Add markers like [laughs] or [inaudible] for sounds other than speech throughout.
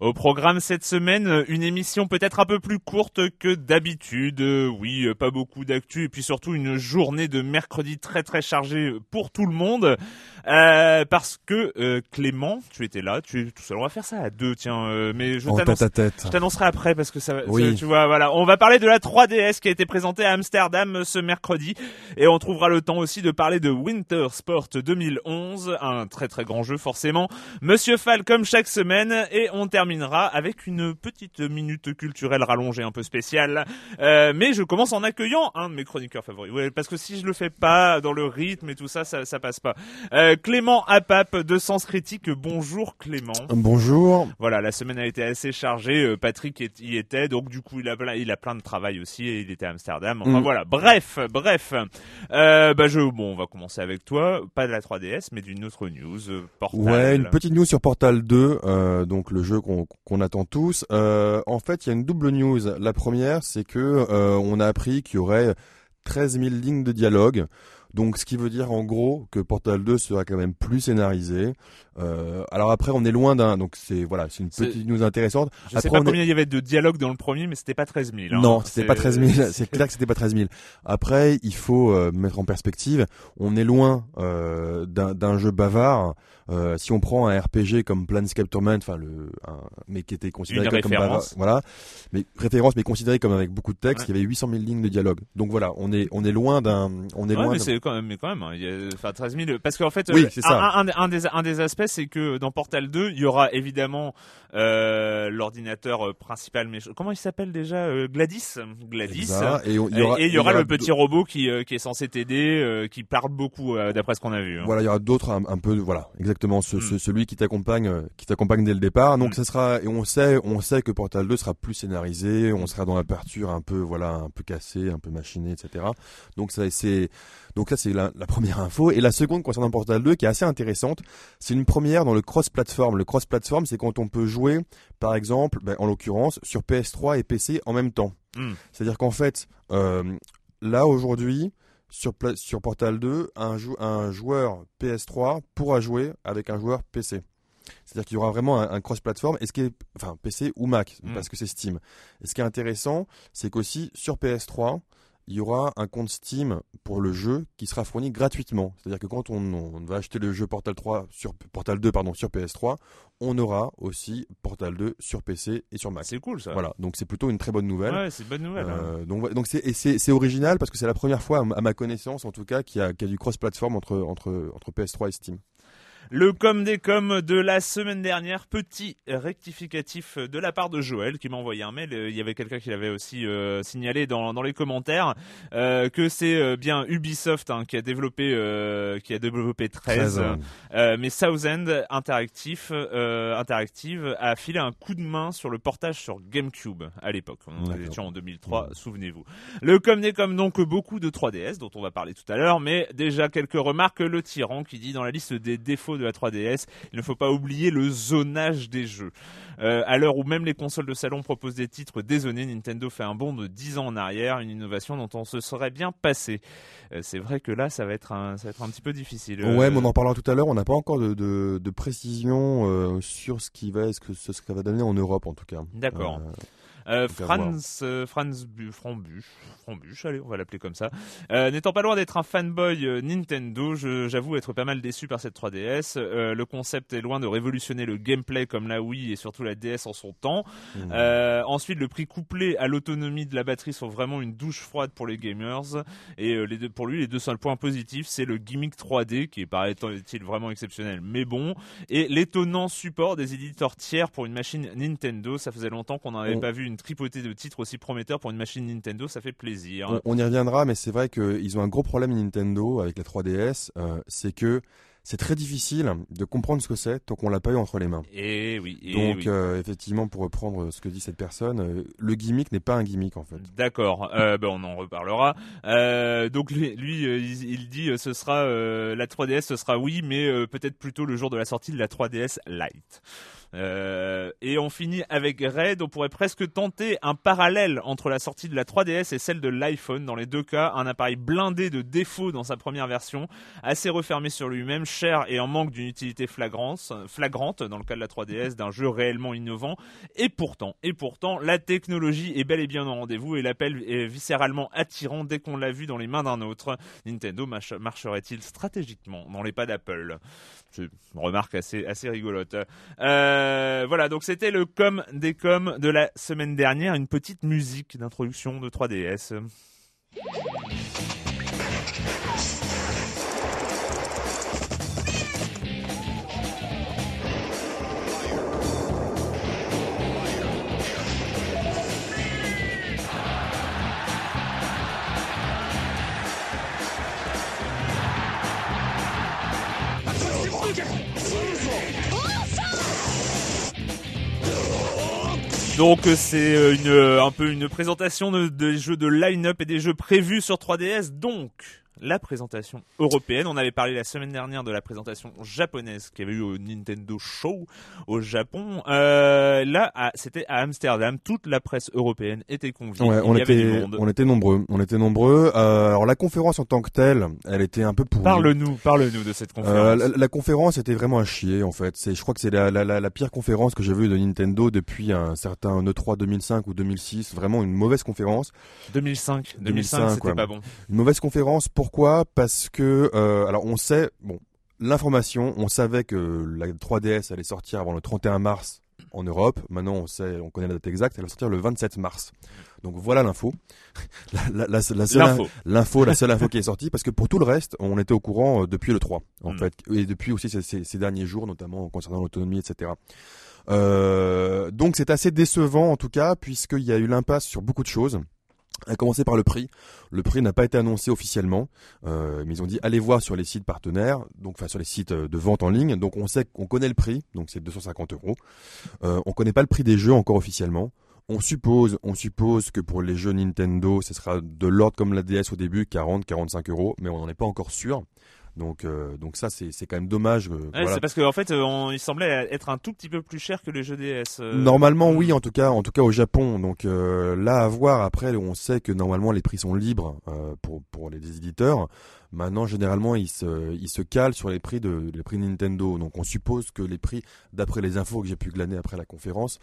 Au programme cette semaine, une émission peut-être un peu plus courte que d'habitude. Oui, pas beaucoup d'actu et puis surtout une journée de mercredi très très chargée pour tout le monde. Euh, parce que euh, Clément, tu étais là, tu es tout seul. On va faire ça à deux, tiens. euh, mais je t'annonce je t'annoncerai après parce que ça va, Oui. tu vois, voilà. On va parler de la 3DS qui a été présentée à Amsterdam euh, ce mercredi et on trouvera le temps aussi de parler de Winter Sport 2011, un très très grand jeu forcément. Monsieur Fall comme chaque semaine et on terminera avec une petite minute culturelle rallongée un peu spéciale. Euh, mais je commence en accueillant un de mes chroniqueurs favoris. Ouais, parce que si je le fais pas dans le rythme et tout ça, ça, ça passe pas. Euh, Clément Apap de Sens Critique. Bonjour Clément. Bonjour. Voilà, la semaine a été assez chargée. euh, Patrick y était, donc du coup il a plein, il a plein de travail aussi et il était à Amsterdam. Enfin Mm. voilà. Bref, bref. Euh, bah je, bon, on va commencer avec toi. Pas de la 3DS, mais d'une autre news. Portal. Ouais, une petite news sur Portal 2, euh, donc le jeu qu'on qu'on attend tous. Euh, en fait, il y a une double news. La première, c'est que euh, on a appris qu'il y aurait 13 000 lignes de dialogue. Donc, ce qui veut dire en gros que Portal 2 sera quand même plus scénarisé. Euh, alors après, on est loin d'un. Donc c'est voilà, c'est une petite news intéressante. Je sais Après, pas on est- combien il y avait de dialogues dans le premier, mais c'était pas 13 000. hein. Non, c'était pas 13 000. [laughs] C'est clair que c'était pas 13 000. Après, il faut euh, mettre en perspective. On est loin euh, d'un jeu bavard. Euh, si on prend un RPG comme Planescape Torment, enfin le, un, mais qui était considéré Une comme, voilà, mais référence, mais considéré comme avec beaucoup de texte. Ouais. Il y avait 800 000 lignes de dialogue. Donc voilà, on est on est loin d'un, on est Ouais, loin. mais c'est quand même, mais quand même, hein, il y a, enfin 13 000. Parce qu'en fait, Oui, euh, c'est ça. Un, un- un des, un des aspects, c'est que dans Portal 2, il y aura évidemment euh, l'ordinateur principal. Mais comment il s'appelle déjà Gladys? Gladys. Et il y aura, le petit robot qui, qui est censé t'aider, qui parle beaucoup d'après ce qu'on a vu. hein. Voilà, il y aura d'autres un, un peu, voilà, exactement, ce, Mm. ce- celui qui t'accompagne, euh, qui t'accompagne dès le départ. Donc Mm. ça sera, et on sait, on sait que Portal 2 sera plus scénarisé, on sera dans l'aperture un peu, voilà, un peu cassé, un peu machiné, etc. Donc ça, c'est, donc ça c'est la, la première info. Et la seconde concernant Portal 2, qui est assez intéressante, c'est une première dans le cross-platform. Le cross-platform, c'est quand on peut jouer, par exemple, ben, en l'occurrence, sur PS3 et PC en même temps. Mm. C'est-à-dire qu'en fait, euh, là aujourd'hui, sur, sur Portal 2, un, jou- un joueur PS3 pourra jouer avec un joueur PC. C'est-à-dire qu'il y aura vraiment un, un cross-platform, et ce qui est, enfin PC ou Mac, Mm. parce que c'est Steam. Et ce qui est intéressant, c'est qu'aussi sur PS3, il y aura un compte Steam pour le jeu qui sera fourni gratuitement. C'est-à-dire que quand on, on va acheter le jeu Portal 3 sur Portal 2 pardon sur PS3, on aura aussi Portal 2 sur PC et sur Mac. C'est cool ça. Voilà, donc c'est plutôt une très bonne nouvelle. Ouais, c'est une bonne nouvelle. hein. Euh, donc voilà, donc c'est original parce que c'est la première fois à ma connaissance en tout cas qu'il y a, qu'il y a du cross-platform entre entre entre PS3 et Steam. Le com des coms de la semaine dernière, petit rectificatif de la part de Joël qui m'a envoyé un mail. Il y avait quelqu'un qui l'avait aussi euh, signalé dans, dans les commentaires euh, que c'est euh, bien Ubisoft hein, qui a développé euh, qui a développé 13, euh, Euh, mais Southend Interactive, euh, Interactive a filé un coup de main sur le portage sur GameCube à l'époque. On était en 2003, souvenez-vous. Le com des com donc beaucoup de 3DS dont on va parler tout à l'heure, mais déjà quelques remarques. Le tyran qui dit dans la liste des défauts de la 3DS, il ne faut pas oublier le zonage des jeux. Euh, à l'heure où même les consoles de salon proposent des titres dézonés, Nintendo fait un bond de 10 ans en arrière, une innovation dont on se serait bien passé. Euh, c'est vrai que là, ça va être un, ça va être un petit peu difficile. Euh, Ouais, mais on en parlera tout à l'heure. On n'a pas encore de, de, de précision euh, sur ce qui va, ce que ce que ça va donner en Europe en tout cas. D'accord. Euh. Franz, euh, Franz Bu- Frambuche, Frambuche, allez, on va l'appeler comme ça. Euh, N'étant pas loin d'être un fanboy euh, Nintendo, j'avoue être pas mal déçu par cette 3DS. Euh, le concept est loin de révolutionner le gameplay comme la Wii et surtout la DS en son temps. Euh, ensuite, le prix couplé à l'autonomie de la batterie sont vraiment une douche froide pour les gamers. Et les deux, pour lui, les deux seuls points positifs, c'est le gimmick 3D qui paraît-il vraiment exceptionnel, mais bon, et l'étonnant support des éditeurs tiers pour une machine Nintendo. Ça faisait longtemps qu'on n'avait pas vu une tripotée de titres aussi prometteurs pour une machine Nintendo. Ça fait plaisir. On, on y reviendra, mais c'est vrai qu'ils ont un gros problème Nintendo avec la 3DS, euh, c'est que c'est très difficile de comprendre ce que c'est tant qu'on l'a pas eu entre les mains. Et oui. Et Donc oui. euh, effectivement, pour reprendre ce que dit cette personne, euh, le gimmick n'est pas un gimmick en fait. D'accord, euh, [laughs] ben on en reparlera. Donc lui, lui, il, il dit ce sera la 3DS, ce sera oui, mais peut-être plutôt le jour de la sortie de la 3DS Lite. Euh, et on finit avec Red. On pourrait presque tenter un parallèle entre la sortie de la 3DS et celle de l'iPhone. Dans les deux cas, un appareil blindé de défauts dans sa première version, assez refermé sur lui-même, cher et en manque d'une utilité flagrante, flagrante dans le cas de la 3DS, d'un jeu réellement innovant. Et pourtant, et pourtant, la technologie est bel et bien au rendez-vous et l'appel est viscéralement attirant dès qu'on l'a vu dans les mains d'un autre. Nintendo marche- marcherait-il stratégiquement dans les pas d'Apple? C'est une remarque assez, assez rigolote. Euh, voilà, donc c'était le com des coms de la semaine dernière, une petite musique d'introduction de 3DS. Donc euh, c'est euh, euh, un peu une présentation de, des jeux de line-up et des jeux prévus sur 3DS. Donc la présentation européenne. On avait parlé la semaine dernière de la présentation japonaise qui avait eu au Nintendo Show au Japon. Euh, là, c'était à Amsterdam. Toute la presse européenne était conviée. Ouais, Il on y avait du était, monde. on était nombreux. On était nombreux. Euh, alors la conférence en tant que telle, elle était un peu pourrie. Parle-nous, parle-nous de cette Euh, conférence. la, la conférence était vraiment à chier en fait. C'est, je crois que c'est la, la, pire conférence que j'ai vue de Nintendo depuis un certain E3 2005 ou 2006. Vraiment une mauvaise conférence. 2005. 2005, 2005, c'était pas bon. Une mauvaise conférence. Pourquoi? Parce que euh, alors on sait bon l'information. On savait que la 3DS allait sortir avant le 31 mars en Europe. Maintenant on sait, on connaît la date exacte. Elle va sortir le 27 mars. Donc voilà l'info. [laughs] La, la, la, la seule L'info. la seule info [laughs] qui est sortie, parce que pour tout le reste, on était au courant euh, depuis le 3, en Mm. fait, et depuis aussi ces, ces- ces derniers jours, notamment concernant l'autonomie, etc. Euh, donc c'est assez décevant en tout cas, puisqu'il y a eu l'impasse sur beaucoup de choses. À commencer par le prix. Le prix n'a pas été annoncé officiellement, euh, mais ils ont dit allez voir sur les sites partenaires, donc enfin sur les sites euh, de vente en ligne. Donc on sait qu'on connaît le prix, donc c'est 250 euros. Euh, on connaît pas le prix des jeux encore officiellement. On suppose, on suppose que pour les jeux Nintendo, ce sera de l'ordre comme la DS au début, 40, 45 euros, mais on n'en est pas encore sûr. Donc, euh, donc ça, c'est quand même dommage. euh, Ouais, voilà. C'est parce qu'en en fait, euh, on- il semblait être un tout petit peu plus cher que les jeux DS. euh. Normalement, oui, en tout cas, en tout cas au Japon. Donc là, à voir. Après, on sait que normalement les prix sont libres pour pour les éditeurs. Maintenant, généralement, ils se ils se calent sur les prix de les prix Nintendo. Donc, on suppose que les prix, d'après les infos que j'ai pu glaner après la conférence,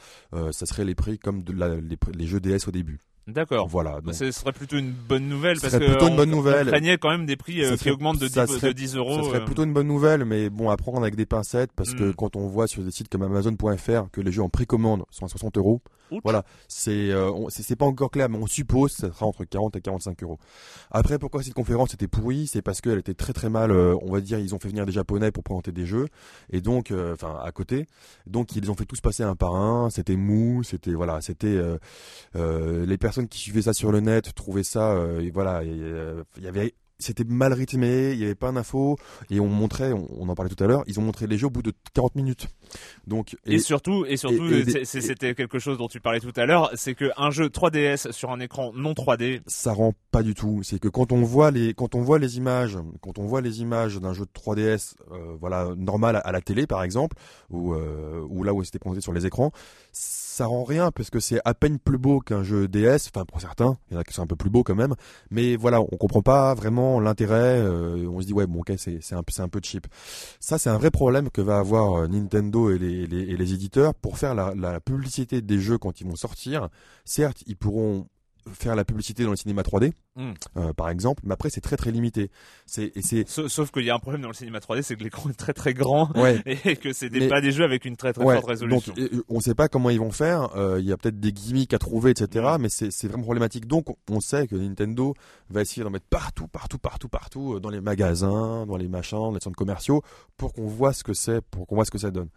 ça serait les prix comme de la, les, prix- les jeux DS au début. D'accord. Voilà. Bah, Donc, Ce serait plutôt une bonne nouvelle Ce parce que plutôt une on- bonne on nouvelle. quand même des prix euh, qui augmentent de 10, ça serait- de 10 euros. Ça serait euh. plutôt une bonne nouvelle, mais bon, à prendre avec des pincettes, parce que Mm. quand on voit sur des sites comme Amazon.fr que les jeux en précommande sont à 60 euros, Voilà, c'est euh, c'est pas encore clair, mais on suppose que ça sera entre 40 et 45 euros. Après, pourquoi cette conférence était pourrie? C'est parce qu'elle était très très mal, euh, on va dire, ils ont fait venir des Japonais pour présenter des jeux, et donc, euh, enfin, à côté, donc ils ont fait tous passer un par un, c'était mou, c'était, voilà, c'était, les personnes qui suivaient ça sur le net trouvaient ça, et voilà, il y avait c'était mal rythmé, il y avait pas d'infos et on montrait, on, on en parlait tout à l'heure, ils ont montré les jeux au bout de 40 minutes. Donc Et, surtout, et surtout, et- c'était quelque chose dont tu parlais tout à l'heure, c'est qu'un jeu 3DS sur un écran non 3D, ça rend pas du tout. C'est que quand on voit les quand on voit les images, quand on voit les images d'un jeu de 3DS, euh, voilà normal à, à la télé par exemple, ou euh, ou là où c'était présenté sur les écrans, ça rend rien parce que c'est à peine plus beau qu'un jeu DS. Enfin pour certains, il y en a qui sont un peu plus beaux quand même, mais voilà, on comprend pas vraiment l'intérêt. euh, on se dit ouais bon ok c'est un un peu cheap. Ça c'est un vrai problème que va avoir euh, Nintendo et les, les, et les éditeurs pour faire la, la publicité des jeux quand ils vont sortir. Certes ils pourront faire la publicité dans le cinéma 3D Mm. euh, par exemple, mais après c'est très très limité. C'est Sauf, sauf qu'il y a un problème dans le cinéma 3D, c'est que l'écran est très très grand [laughs] ouais. [laughs] et que c'est des- Mais- pas des jeux avec une très très Ouais, forte résolution. Donc, on sait pas comment ils vont faire. euh, Il y a peut-être des gimmicks à trouver, etc. Mm. Mais c'est c'est vraiment problématique. Donc, on sait que Nintendo va essayer d'en mettre partout, partout, partout, partout, euh, dans les magasins, dans les machins, dans les centres commerciaux, pour qu'on voit ce que c'est, pour qu'on voit ce que ça donne.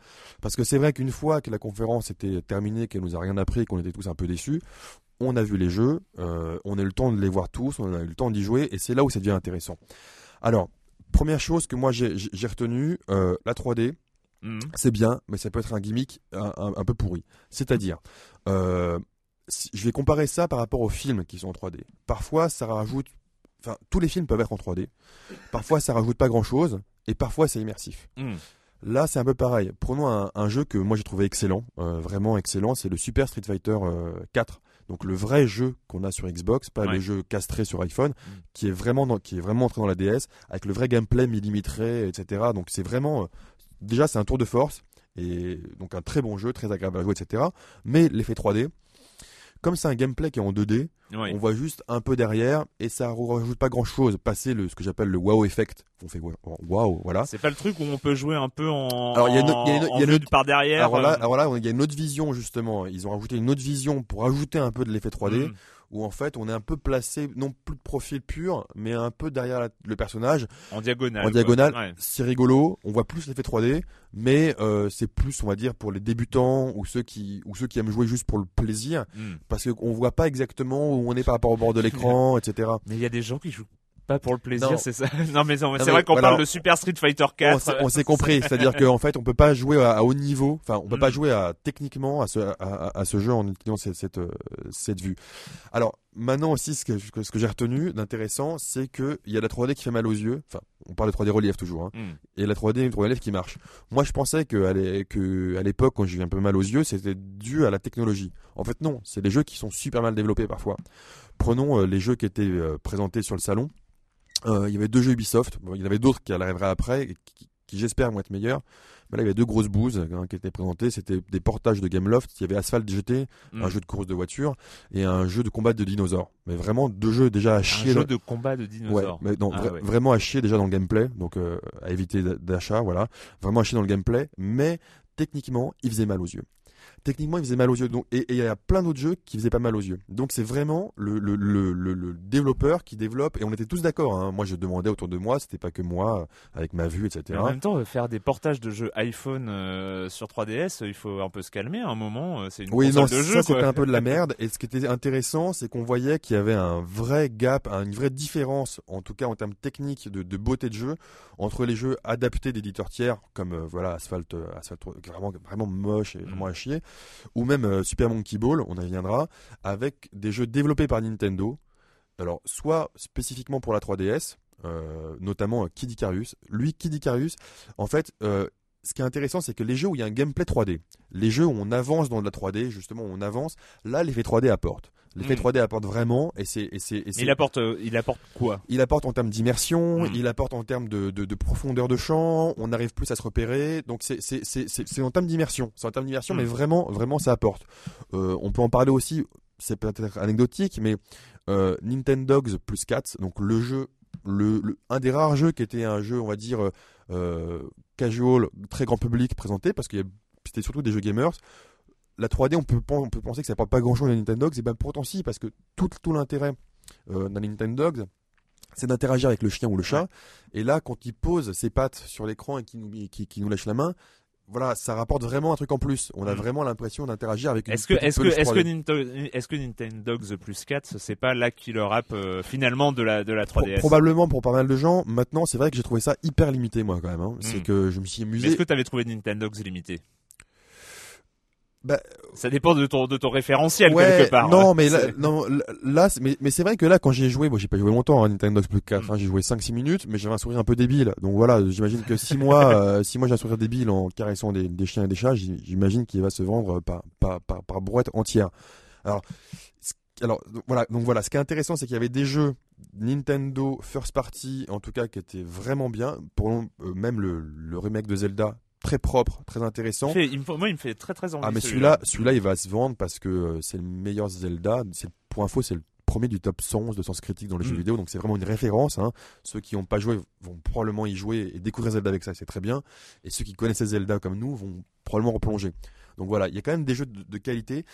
Parce que c'est vrai qu'une fois que la conférence était terminée, qu'elle nous a rien appris, qu'on était tous un peu déçus. On a vu les jeux, euh, on a eu le temps de les voir tous, on a eu le temps d'y jouer, et c'est là où ça devient intéressant. Alors, première chose que moi j'ai j'ai retenu, euh, la 3D, Mhm. c'est bien, mais ça peut être un gimmick un, un- un peu pourri. C'est-à-dire, euh, si- je vais comparer ça par rapport aux films qui sont en 3D. Parfois, ça rajoute, enfin, tous les films peuvent être en 3D. Parfois, ça rajoute pas grand-chose, et parfois, c'est immersif. Mhm. Là, c'est un peu pareil. Prenons un, un jeu que moi j'ai trouvé excellent, euh, vraiment excellent, c'est le Super Street Fighter euh, 4. Donc le vrai jeu qu'on a sur Xbox, pas Ouais. le jeu castré sur iPhone, qui est vraiment dans- qui est vraiment entré dans la DS avec le vrai gameplay millimétré, etc. Donc c'est vraiment euh, déjà c'est un tour de force et donc un très bon jeu, très agréable à jouer, etc. Mais l'effet 3D, comme c'est un gameplay qui est en 2D, Ouais. on voit juste un peu derrière et ça rajoute pas grand chose. Passer le ce que j'appelle le wow effect, on fait wow, voilà. C'est pas le truc où on peut jouer un peu en, Alors, il y a une- il y a une- en il y a une vue autre- par derrière. Alors là, euh, alors là, il y a une autre vision justement. Ils ont rajouté une autre vision pour ajouter un peu de l'effet 3D, mhm. Où en fait on est un peu placé, non plus de profil pur, mais un peu derrière la- le personnage, en diagonale. en diagonale. Ouais. C'est rigolo. On voit plus l'effet 3D, mais euh, c'est plus, on va dire, pour les débutants ou ceux qui ou ceux qui aiment jouer juste pour le plaisir, Mhm. parce qu'on voit pas exactement où on est par rapport au bord de l'écran, [laughs] etc. Mais il y a des gens qui jouent pas pour le plaisir, c'est ça. [laughs] non mais c'est vrai qu'on voilà. parle de Super Street Fighter 4. On s'est- compris, [laughs] c'est-à-dire qu'en fait, on peut pas jouer à, à haut niveau, enfin, on peut Mm. pas jouer à techniquement à ce, à, ce jeu en utilisant cette, cette, euh, cette vue. Alors maintenant aussi, ce que, ce que j'ai retenu d'intéressant, c'est que il y a la 3D qui fait mal aux yeux. Enfin, on parle de 3D relief toujours, hein, Mhm. et la 3D, une 3D relief qui marche. Moi, je pensais que à l'é- que à l'époque, quand j'ai eu un peu mal aux yeux, c'était dû à la technologie. En fait, non, c'est des jeux qui sont super mal développés parfois. Prenons euh, les jeux qui étaient euh, présentés sur le salon. Euh, il y avait deux jeux Ubisoft. Bon, il y en avait d'autres qui arriveraient après, et qui, qui, j'espère vont être meilleurs. Mais là, il y avait deux grosses bouses hein, qui étaient présentées. C'était des portages de Gameloft. Il y avait Asphalt GT, un jeu de course de voiture, et un jeu de combat de dinosaures. Mais vraiment deux jeux déjà à Un chier. jeu dans- de combat de Ouais, dinosaures. mais non, Ah vra- ouais. vraiment à chier déjà dans le gameplay, donc euh, à éviter d'achat, voilà. Vraiment à chier dans le gameplay, mais techniquement, il faisait mal aux yeux. Techniquement, il faisait mal aux yeux. Donc, et il y a plein d'autres jeux qui faisaient pas mal aux yeux. Donc c'est vraiment le, le, le, le, le développeur qui développe, et on était tous d'accord. Hein. Moi, je demandais autour de moi, c'était pas que moi, avec ma vue, Mais etc. en même temps, euh, faire des portages de jeux iPhone euh, sur 3DS, euh, il faut un peu se calmer à un moment. C'est une Oui, non, de jeu. ça c'était un peu de la [laughs] merde. Et ce qui était intéressant, c'est qu'on voyait qu'il y avait un vrai gap, un- une vraie différence, en tout cas en termes techniques de, de beauté de jeu, entre les jeux adaptés d'éditeurs tiers, comme euh, voilà Asphalt, Asphalt, vraiment vraiment moche et vraiment à chier, ou même euh, Super Monkey Ball, on y reviendra, avec des jeux développés par Nintendo. Soit spécifiquement pour la 3DS, euh, notamment euh, Kid Icarus. Lui, Kid Icarus, en fait, ce qui est intéressant, c'est que les jeux où il y a un gameplay 3D, les jeux où on avance dans de la 3D, justement, on avance, là, l'effet 3D apporte. L'effet Mm. 3D apporte vraiment, et c'est, Il apporte, euh, il apporte quoi? Il apporte en termes d'immersion, Mm. il apporte en termes de, de, de profondeur de champ, on arrive plus à se repérer, donc c'est, c'est, c'est, c'est, c'est en termes d'immersion, c'est en termes d'immersion, Mm. mais vraiment, vraiment, ça apporte. Euh, on peut en parler aussi, c'est peut-être anecdotique, mais euh, Nintendogs plus Cats, donc le jeu, le, le- un des rares jeux qui était un jeu, on va dire, euh, casual, très grand public présenté, parce que c'était surtout des jeux gamers. La 3D, on peut, pen- on peut penser que ça apporte pas grand-chose à Nintendogs, et ben pourtant si, parce que tout, tout l'intérêt euh, d'un Nintendogs, c'est d'interagir avec le chien ou le chat. Et là, quand il pose ses pattes sur l'écran et qu'il nous, qui, qui nous lâche la main, voilà, ça rapporte vraiment un truc en plus. On a Mm. vraiment l'impression d'interagir avec une Est-ce que, est-ce que, est-ce que, 3D. Ninto- est-ce que Nintendogs plus 4, c'est pas la killer app euh, finalement de la, de la Pro- 3DS probablement pour pas mal de gens. Maintenant, c'est vrai que j'ai trouvé ça hyper limité, moi, quand même. hein. C'est Mm. que je me suis amusé. Est-ce que t'avais trouvé Nintendogs limité Bah, Ça dépend de ton, de ton référentiel Ouais, quelque part. non, hein. mais là, non, là, mais, mais c'est vrai que là, quand j'ai joué, moi, j'ai pas joué longtemps, hein, Nintendo Plus 4, Mm. hein, j'ai joué 5-6 minutes, mais j'avais un sourire un peu débile. Donc voilà, j'imagine que 6 mois, [laughs] euh, si moi j'ai un sourire débile en caressant des, des chiens et des chats, j'imagine qu'il va se vendre par, par, par, par brouette entière. Alors, alors, donc, voilà, donc voilà, ce qui est intéressant, c'est qu'il y avait des jeux Nintendo First Party, en tout cas, qui était vraiment bien. Pour euh, même le, le remake de Zelda, très propre, très intéressant. Il fait- il me faut- moi, il me fait très très envie. Ah mais celui-là, celui-là, il va se vendre parce que euh, c'est le meilleur Zelda. C'est pour info, c'est le premier du top 111 de sens critique dans les Mm. jeux vidéo, donc c'est vraiment une référence. hein. Ceux qui n'ont pas joué vont probablement y jouer et découvrir Zelda avec ça, c'est très bien. Et ceux qui connaissaient Zelda comme nous vont probablement replonger. Donc voilà, il y a quand même des jeux de, de qualité.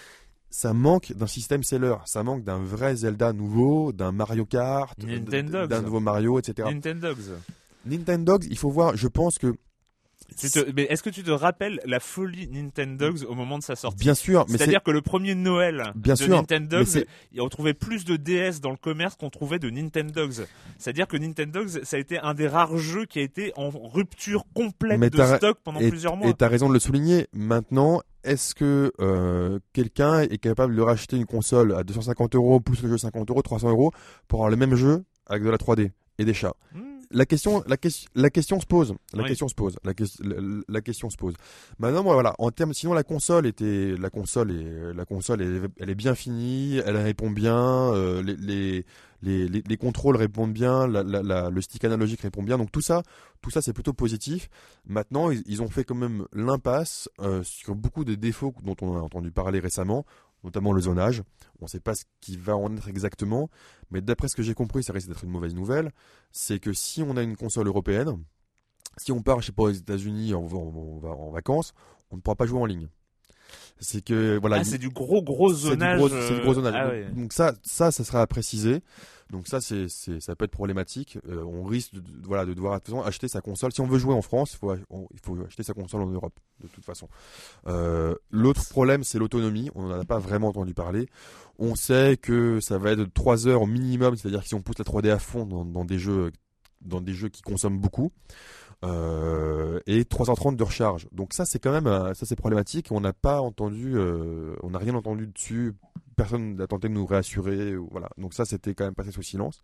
Ça manque d'un système seller, ça manque d'un vrai Zelda nouveau, d'un Mario Kart, d'un nouveau Mario, etc. Nintendogs. Nintendogs, il faut voir, je pense que Tu te- mais est-ce que tu te rappelles la folie Nintendogs au moment de sa sortie? Bien sûr, mais C'est-à-dire que le premier Noël Bien de sûr, Nintendogs, on trouvait plus de DS dans le commerce qu'on trouvait de Nintendogs. C'est-à-dire que Nintendogs, ça a été un des rares jeux qui a été en rupture complète Mais de stock pendant et, plusieurs mois. Et t'as raison de le souligner. Maintenant, est-ce que euh, quelqu'un est capable de racheter une console à 250 euros plus le jeu 50 euros, 300 euros pour avoir le même jeu avec de la 3D et des chats? Hmm. La question, la, la question se pose. La Oui. question se pose. La, ques- la, la question se pose. Maintenant, moi, voilà. En termes, sinon la console était, la console est, la console, est- elle est bien finie. Elle répond bien. euh, les, les, les, les- les contrôles répondent bien. La, la- la- le stick analogique répond bien. Donc tout ça, tout ça, c'est plutôt positif. Maintenant, ils, ils ont fait quand même l'impasse euh, sur beaucoup des défauts dont on a entendu parler récemment, notamment le zonage. On ne sait pas ce qui va en être exactement, mais d'après ce que j'ai compris, ça risque d'être une mauvaise nouvelle. C'est que si on a une console européenne, si on part, je sais pas, aux États-Unis en, vacances, on ne pourra pas jouer en ligne. C'est que voilà, Ah, c'est du gros gros zonage. gros, c'est du gros euh, zonage. ah donc, ouais. donc ça, ça, ça sera à préciser. Donc ça, c'est, ça peut être problématique. Euh, on risque de, de- voilà, de devoir de toute façon, acheter sa console. Si on veut jouer en France, il faut, on- il faut acheter sa console en Europe, de toute façon. Euh, l'autre problème, c'est l'autonomie. On n'en a pas vraiment entendu parler. On sait que ça va être de 3 heures au minimum, c'est-à-dire que si on pousse la 3D à fond dans, dans des jeux, dans des jeux qui consomment beaucoup. Euh, et 330 de recharge. Donc ça c'est quand même euh, ça c'est problématique. On n'a pas entendu, euh, on n'a rien entendu dessus. Personne n'a tenté de nous réassurer. Voilà. Donc ça c'était quand même passé sous silence.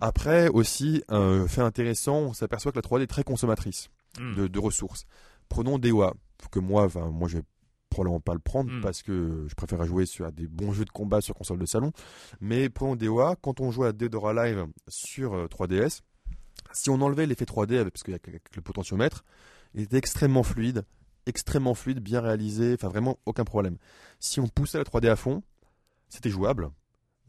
Après aussi un fait intéressant, on s'aperçoit que la 3D est très consommatrice Hmm. de, de ressources. Prenons DOA que moi, enfin moi je vais probablement pas le prendre Mm. parce que je préfère jouer sur des bons jeux de combat sur console de salon. Mais prenons DOA, quand on joue à Dead or Alive sur euh, 3DS, si on enlevait l'effet 3D avec- parce qu'il y a le potentiomètre, il était extrêmement fluide, extrêmement fluide, bien réalisé, enfin vraiment aucun problème. Si on poussait la 3D à fond, c'était jouable,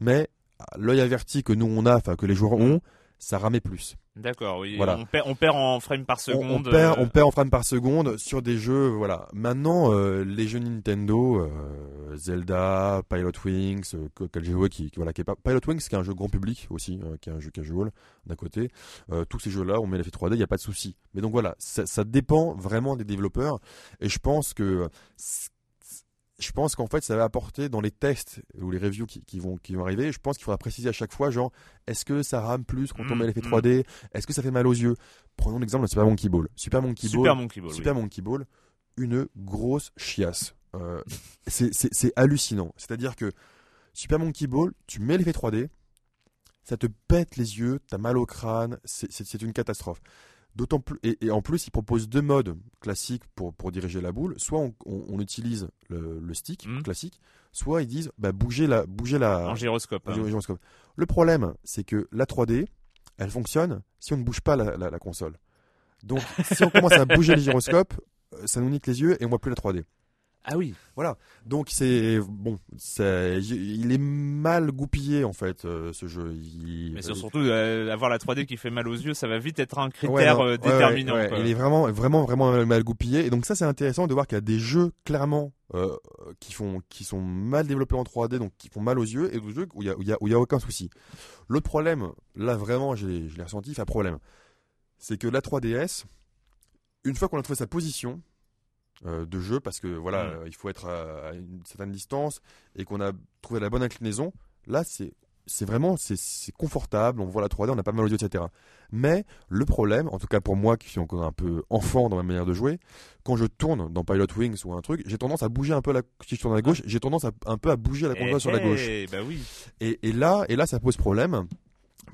mais l'œil averti que nous on a, enfin que les joueurs ont, ça ramait plus. D'accord, oui. Voilà. On, perd, on perd en frame par On- seconde. On, perd, euh, on perd en frames par seconde sur des jeux, voilà. Maintenant, euh, les jeux Nintendo, euh, Zelda, Pilot Wings, que, que j'ai joué, qui, qui- voilà, qui est pas, Pilot Wings, qui est un jeu grand public aussi, qui est un jeu casual d'un côté. Tous ces jeux-là, on met l'effet 3D, il n'y a pas de souci. Mais donc voilà, ça, ça dépend vraiment des développeurs, et je pense que je pense qu'en fait, ça va apporter dans les tests ou les reviews qui, qui vont, qui vont arriver. Je pense qu'il faudra préciser à chaque fois, genre, est-ce que ça rame plus quand on Mm, met l'effet mm. 3D Est-ce que ça fait mal aux yeux? Prenons l'exemple de Super Monkey Ball. Super Monkey Super Ball, Monkey Ball. oui. Super Monkey Ball, une grosse chiasse. Euh, c'est- hallucinant. C'est-à-dire que Super Monkey Ball, tu mets l'effet 3D, ça te pète les yeux, t'as mal au crâne, c'est une catastrophe. D'autant plus et, et en plus, il propose deux modes classiques pour, pour diriger la boule. Soit on, on- on utilise le, le stick Mhm. classique, soit ils disent bah, bouger la bouger la En gyroscope. en hein. gyro- gyroscope. Le problème, c'est que la 3D, elle fonctionne si on ne bouge pas la, la- la console. Donc, si on commence à bouger les gyroscopes, euh, ça nous nique les yeux et on voit plus la 3D. Ah oui. Donc c'est bon, c'est- il est mal goupillé en fait euh, ce jeu. Il, Mais surtout euh, avoir la 3D qui fait mal aux yeux, ça va vite être un critère Ouais, non, euh, déterminant. ouais, ouais. quoi. Il est vraiment, vraiment, vraiment mal, goupillé. Et donc ça, c'est intéressant de voir qu'il y a des jeux clairement euh, qui font, qui sont mal développés en 3D, donc qui font mal aux yeux, et d'autres jeux où il y a, où il y a, où il y a aucun souci. L'autre problème, là vraiment, je l'ai je l'ai ressenti, c'est un problème, c'est que la 3DS, une fois qu'on a trouvé sa position euh, de jeu, parce que voilà, Mm. il faut être à, à une certaine distance et qu'on a trouvé la bonne inclinaison, là c'est c'est vraiment c'est confortable, on voit la 3D, on n'a pas mal aux yeux, etc. Mais le problème, en tout cas pour moi qui suis encore un peu enfant dans ma manière de jouer, quand je tourne dans Pilot Wings ou un truc, j'ai tendance à bouger un peu la, si je tourne à la gauche, j'ai tendance à un peu à bouger la console Eh, sur la gauche. eh, bah oui. Et, et là, et là, ça pose problème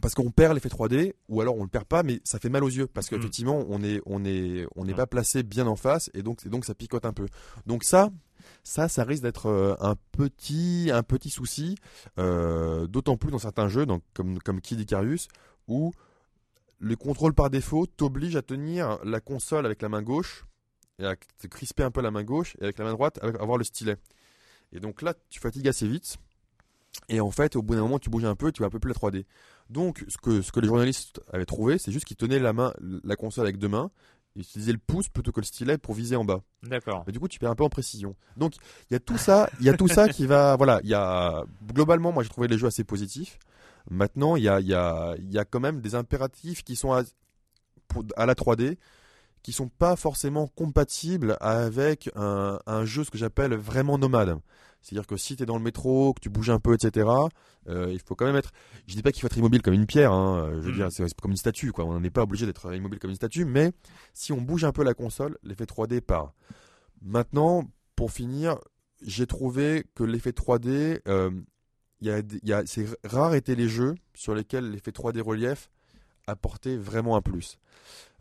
parce qu'on perd l'effet 3D ou alors on le perd pas mais ça fait mal aux yeux parce Mm. qu'effectivement on est on est on n'est Mm. pas placé bien en face et donc et donc ça picote un peu donc ça ça ça risque d'être euh, un petit un petit souci euh, d'autant plus dans certains jeux donc comme comme Kid Icarus où le contrôle par défaut t'oblige à tenir la console avec la main gauche et à te crisper un peu la main gauche et avec la main droite avec- avoir le stylet et donc là tu fatigues assez vite et en fait, au bout d'un moment, tu bouges un peu, tu vois un peu plus la 3D. Donc, ce que, ce que les journalistes avaient trouvé, c'est juste qu'ils tenaient la main, la console avec deux mains, ils utilisaient le pouce plutôt que le stylet pour viser en bas. D'accord. Mais du coup, tu perds un peu en précision. Donc, il y a tout ça, il y a tout ça qui va, [laughs] voilà, il y a, globalement, moi, j'ai trouvé les jeux assez positifs. Maintenant, il y a, il y a, il y a quand même des impératifs qui sont à, pour- à la 3D, qui sont pas forcément compatibles avec un, un jeu, ce que j'appelle vraiment nomade. C'est-à-dire que si tu es dans le métro, que tu bouges un peu, etc., euh, il faut quand même être. Je dis pas qu'il faut être immobile comme une pierre, hein, je veux Mm. dire, c'est comme une statue, quoi. On n'est pas obligé d'être immobile comme une statue, mais si on bouge un peu la console, l'effet 3D part. Maintenant, pour finir, j'ai trouvé que l'effet 3D, euh, a, y a, c'est rare étaient les jeux sur lesquels l'effet 3D relief apportait vraiment un plus.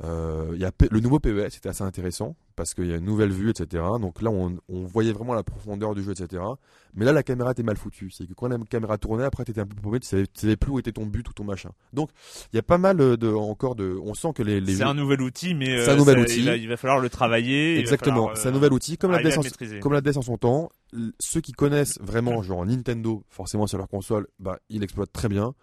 Euh, y a le nouveau PES, c'était assez intéressant parce qu'il y a une nouvelle vue, etc. Donc là, on, on voyait vraiment la profondeur du jeu, etc. Mais là, la caméra était mal foutue. C'est que quand la caméra tournait, après, tu étais un peu paumé, tu savais, tu savais plus où était ton but ou ton machin. Donc, il y a pas mal de, encore de. On sent que les, les C'est un nouvel outil, mais C'est un euh, nouvel outil. Il va, il va falloir le travailler. il va Exactement, c'est un euh, nouvel outil, comme la, DS en, comme la DS en son temps. Ceux qui connaissent vraiment, genre Nintendo, forcément sur leur console, bah, ils l'exploitent très bien.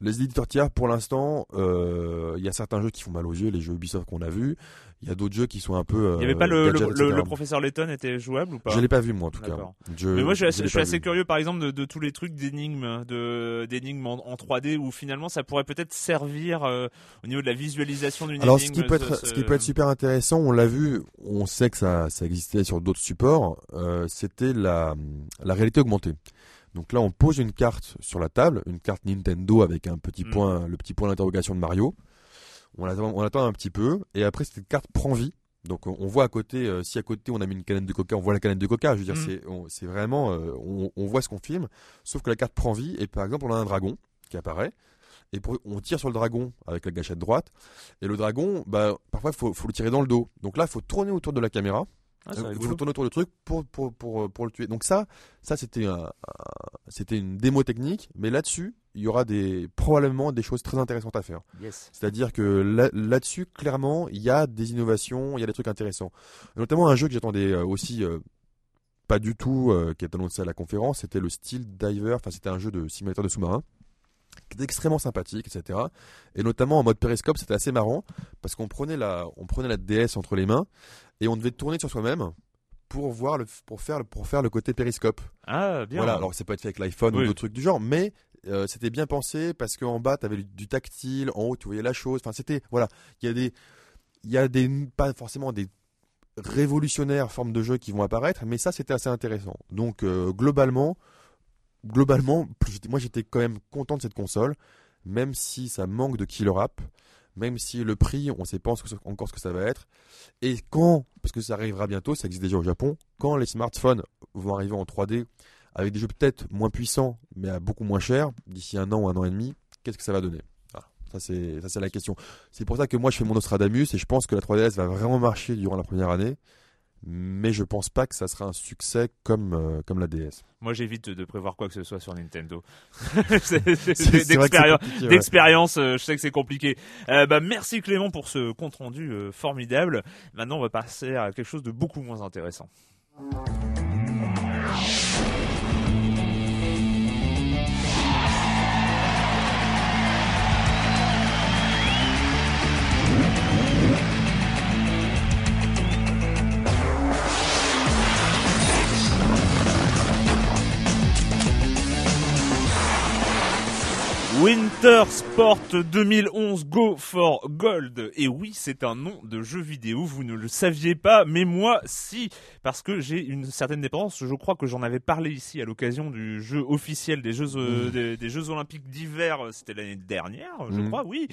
Les éditeurs tiers, pour l'instant, euh, il y a certains jeux qui font mal aux yeux, les jeux Ubisoft qu'on a vus. Il y a d'autres jeux qui sont un peu. Il n'y avait euh, pas le, le, gadgets, le- etc. le professeur Layton était jouable ou pas Je l'ai pas vu moi en tout cas. Je, Mais moi, je suis assez, l'ai je suis pas assez vu. curieux, par exemple, de, de tous les trucs d'énigmes, de d'énigmes en, en 3D, où finalement, ça pourrait peut-être servir euh, au niveau de la visualisation d'une Alors, ce qui, peut être, ce- ce qui peut être super intéressant, on l'a vu, on sait que ça, ça existait sur d'autres supports, euh, c'était la, la réalité augmentée. Donc là, on pose une carte sur la table, une carte Nintendo avec un petit Mhm. point, le petit point d'interrogation de Mario. On attend, on attend un petit peu, et après, cette carte prend vie. Donc on on voit à côté, euh, si à côté on a mis une canette de coca, on voit la canette de coca. Je veux dire, Mhm. c'est vraiment, euh, on, on voit ce qu'on filme, sauf que la carte prend vie, et par exemple, on a un dragon qui apparaît, et pour- on tire sur le dragon avec la gâchette droite, et le dragon, bah, parfois, il faut, faut le tirer dans le dos. Donc là, il faut tourner autour de la caméra, Ah, euh, il faut tourner autour du truc pour, pour, pour, pour le tuer. Donc ça, ça c'était un- un- c'était une démo technique, mais là-dessus, il y aura des, probablement des choses très intéressantes à faire. Yes. C'est-à-dire que là- là-dessus, clairement, il y a des innovations, il y a des trucs intéressants. Notamment un jeu que j'attendais euh, aussi euh, pas du tout, euh, qui est annoncé à la conférence, c'était le Steel Diver, enfin c'était un jeu de simulateur de sous-marin qui était extrêmement sympathique, etc. Et notamment en mode périscope, c'était assez marrant parce qu'on prenait la, on prenait la DS entre les mains et on devait tourner sur soi-même pour voir le, pour faire, le- pour faire le côté périscope. Ah, bien. Voilà, alors ça peut être fait avec l'iPhone Oui. ou d'autres trucs du genre, mais euh, c'était bien pensé parce qu'en bas, tu avais du tactile, en haut, tu voyais la chose. Enfin, c'était. Voilà, il y a des. Il y a des. Pas forcément des révolutionnaires formes de jeu qui vont apparaître, mais ça, c'était assez intéressant. Donc, euh, globalement, globalement, moi, j'étais quand même content de cette console, même si ça manque de killer app. Même si le prix, on ne sait pas encore ce que ça va être. Et quand, parce que ça arrivera bientôt, ça existe déjà au Japon, quand les smartphones vont arriver en 3D avec des jeux peut-être moins puissants, mais à beaucoup moins cher, d'ici un an ou un an et demi, qu'est-ce que ça va donner? Ça, c'est la question. C'est pour ça que moi, je fais mon Nostradamus et je pense que la 3DS va vraiment marcher durant la première année. Mais je pense pas que ça sera un succès comme, euh, comme la DS. Moi, j'évite de prévoir quoi que ce soit sur Nintendo. [laughs] [laughs] D'expérience, ouais. euh, je sais que c'est compliqué. Euh, bah, merci Clément pour ce compte rendu formidable. Maintenant, on va passer à quelque chose de beaucoup moins intéressant. Winter Sport 2011 Go for Gold. Et oui, c'est un nom de jeu vidéo, vous ne le saviez pas, mais moi si, parce que j'ai une certaine dépendance. Je crois que j'en avais parlé ici à l'occasion du jeu officiel des Jeux, euh, des, des Jeux Olympiques d'hiver, c'était l'année dernière, je Mm. crois, oui.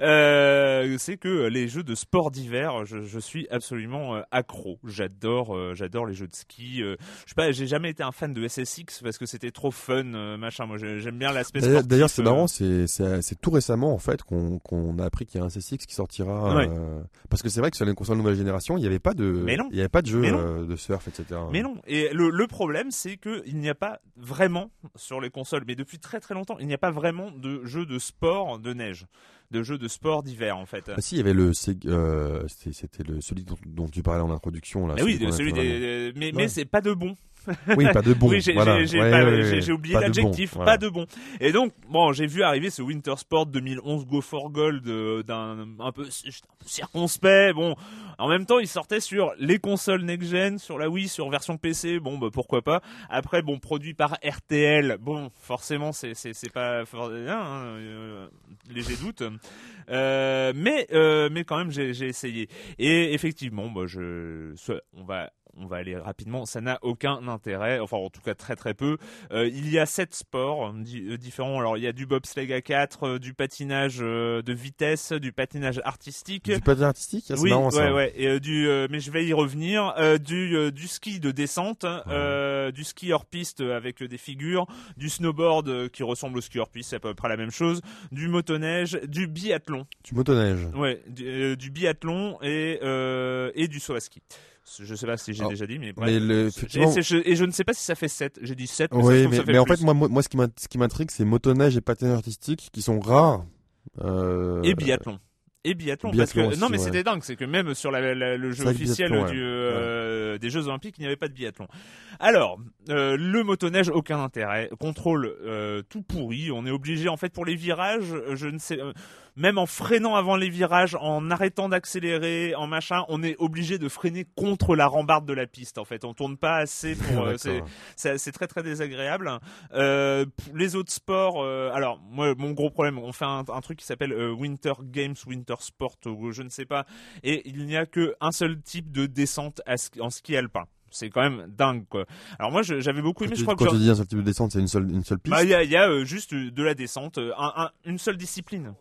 Euh, c'est que les jeux de sport d'hiver, je, je suis absolument euh, accro. J'adore, euh, j'adore les jeux de ski. euh, je sais pas, j'ai jamais été un fan de SSX parce que c'était trop fun, euh, machin. Moi, j'ai- j'aime bien l'aspect D'ailleurs, c'est euh, marrant, c'est tout récemment en fait qu'on a appris qu'il y a un C6 qui sortira. Ouais. euh, parce que c'est vrai que sur les consoles nouvelle génération, il n'y avait pas de, il y avait pas de jeu euh, de surf, etc. Mais non. Et le, le problème, c'est que il n'y a pas vraiment sur les consoles, mais depuis très très longtemps, il n'y a pas vraiment de jeu de sport de neige, de jeu de sport d'hiver en fait. Ah si, il y avait le, euh, c'était le celui dont, dont tu parlais en introduction là. Mais oui, qu'on a celui fait vraiment. des, mais, Ouais. mais c'est pas de bon. [laughs] Oui, pas de bon. [laughs] oui, j'ai voilà. Ouais, ouais, oublié l'adjectif, bon, pas de bon. Et donc, bon, j'ai vu arriver ce Winter Sport 2011 Go for Gold euh, d'un un peu, j'étais un peu circonspect. Bon, en même temps, il sortait sur les consoles next-gen, sur la Wii, sur version PC. Bon, bah pourquoi pas. Après, bon, produit par RTL. Bon, forcément, c'est pas hein, euh, léger doute. Euh, mais euh, mais quand même, j'ai essayé. Et effectivement, bah, je, on va on va aller rapidement, ça n'a aucun intérêt, enfin en tout cas très très peu. Euh, il y a sept sports euh, euh, différents. Alors il y a du bobsleigh à 4, euh, du patinage de vitesse, du patinage artistique. Du patin artistique, ah, c'est oui, marrant ouais, ça. ouais, et, euh, du, euh, mais je vais y revenir. Du, du ski de descente, euh, du ski hors piste avec des figures, du snowboard qui ressemble au ski hors piste, c'est à peu près la même chose, du motoneige, du biathlon, Du motoneige. ouais, du, du biathlon et et du saut à ski. Je sais pas si j'ai Alors, déjà dit, mais bref. Mais le, Et, je, et je ne sais pas si ça fait 7. J'ai dit 7, mais oui, mais, ça fait mais en plus. fait, moi, moi, ce qui m'intrigue, c'est motoneige et patinage artistique qui sont rares. Euh, Et biathlon. Et biathlon, parce que non mais ouais. c'était dingue, c'est que même sur la- la- le jeu officiel biathlon, ouais. du, euh, des Jeux Olympiques, il n'y avait pas de biathlon. Alors, euh, le motoneige, aucun intérêt. Contrôle euh, tout pourri. On est obligé, en fait, pour les virages, je ne sais, même en freinant avant les virages, en arrêtant d'accélérer, en machin, on est obligé de freiner contre la rambarde de la piste. En fait, on tourne pas assez pour. c'est très très désagréable. Les autres sports, alors moi mon gros problème, on fait un, un truc qui s'appelle Winter Games, Winter Sport, ou je ne sais pas, et il n'y a que un seul type de descente à ski- en ski alpin. C'est quand même dingue quoi. Alors moi j'avais beaucoup aimé, tu, je crois que quand tu dis un seul type de descente, c'est une seule, une seule piste. bah, il y a, il y a, euh, juste euh, de la descente, euh, un- un- une seule discipline.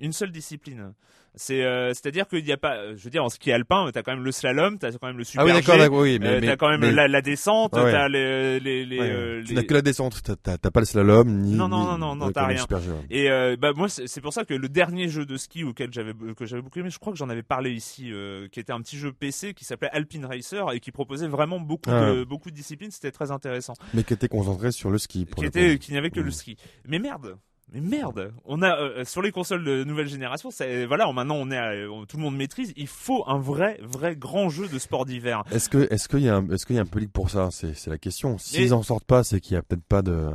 Une seule discipline. C'est euh, c'est-à-dire qu'il n'y a pas, je veux dire, en ski alpin, t'as quand même le slalom, t'as quand même le super ah oui, d'accord, oui, mais, euh, t'as quand même mais- la, la descente, Ouais, t'as les les les, ouais, euh, tu n'as que la descente, t'as- t'as pas le slalom ni. Non, non, non, non, non, t'as rien. Et euh, bah moi c'est pour ça que le dernier jeu de ski auquel j'avais que j'avais beaucoup aimé, je crois que j'en avais parlé ici, qui était un petit jeu PC qui s'appelait Alpine Racer et qui proposait vraiment beaucoup Ah de beaucoup de disciplines, c'était très intéressant. Mais qui était concentré sur le ski. Pour Qui était qui n'avait que le Mm. ski. Mais merde. Mais merde, on a euh, sur les consoles de nouvelle génération, voilà, maintenant on est à- on- tout le monde maîtrise, il faut un vrai vrai grand jeu de sport d'hiver. Est-ce que, est-ce qu'il y a, un- est-ce qu'il y a un public pour ça? C'est, la question. S'ils en sortent pas, c'est qu'il y a peut-être pas de.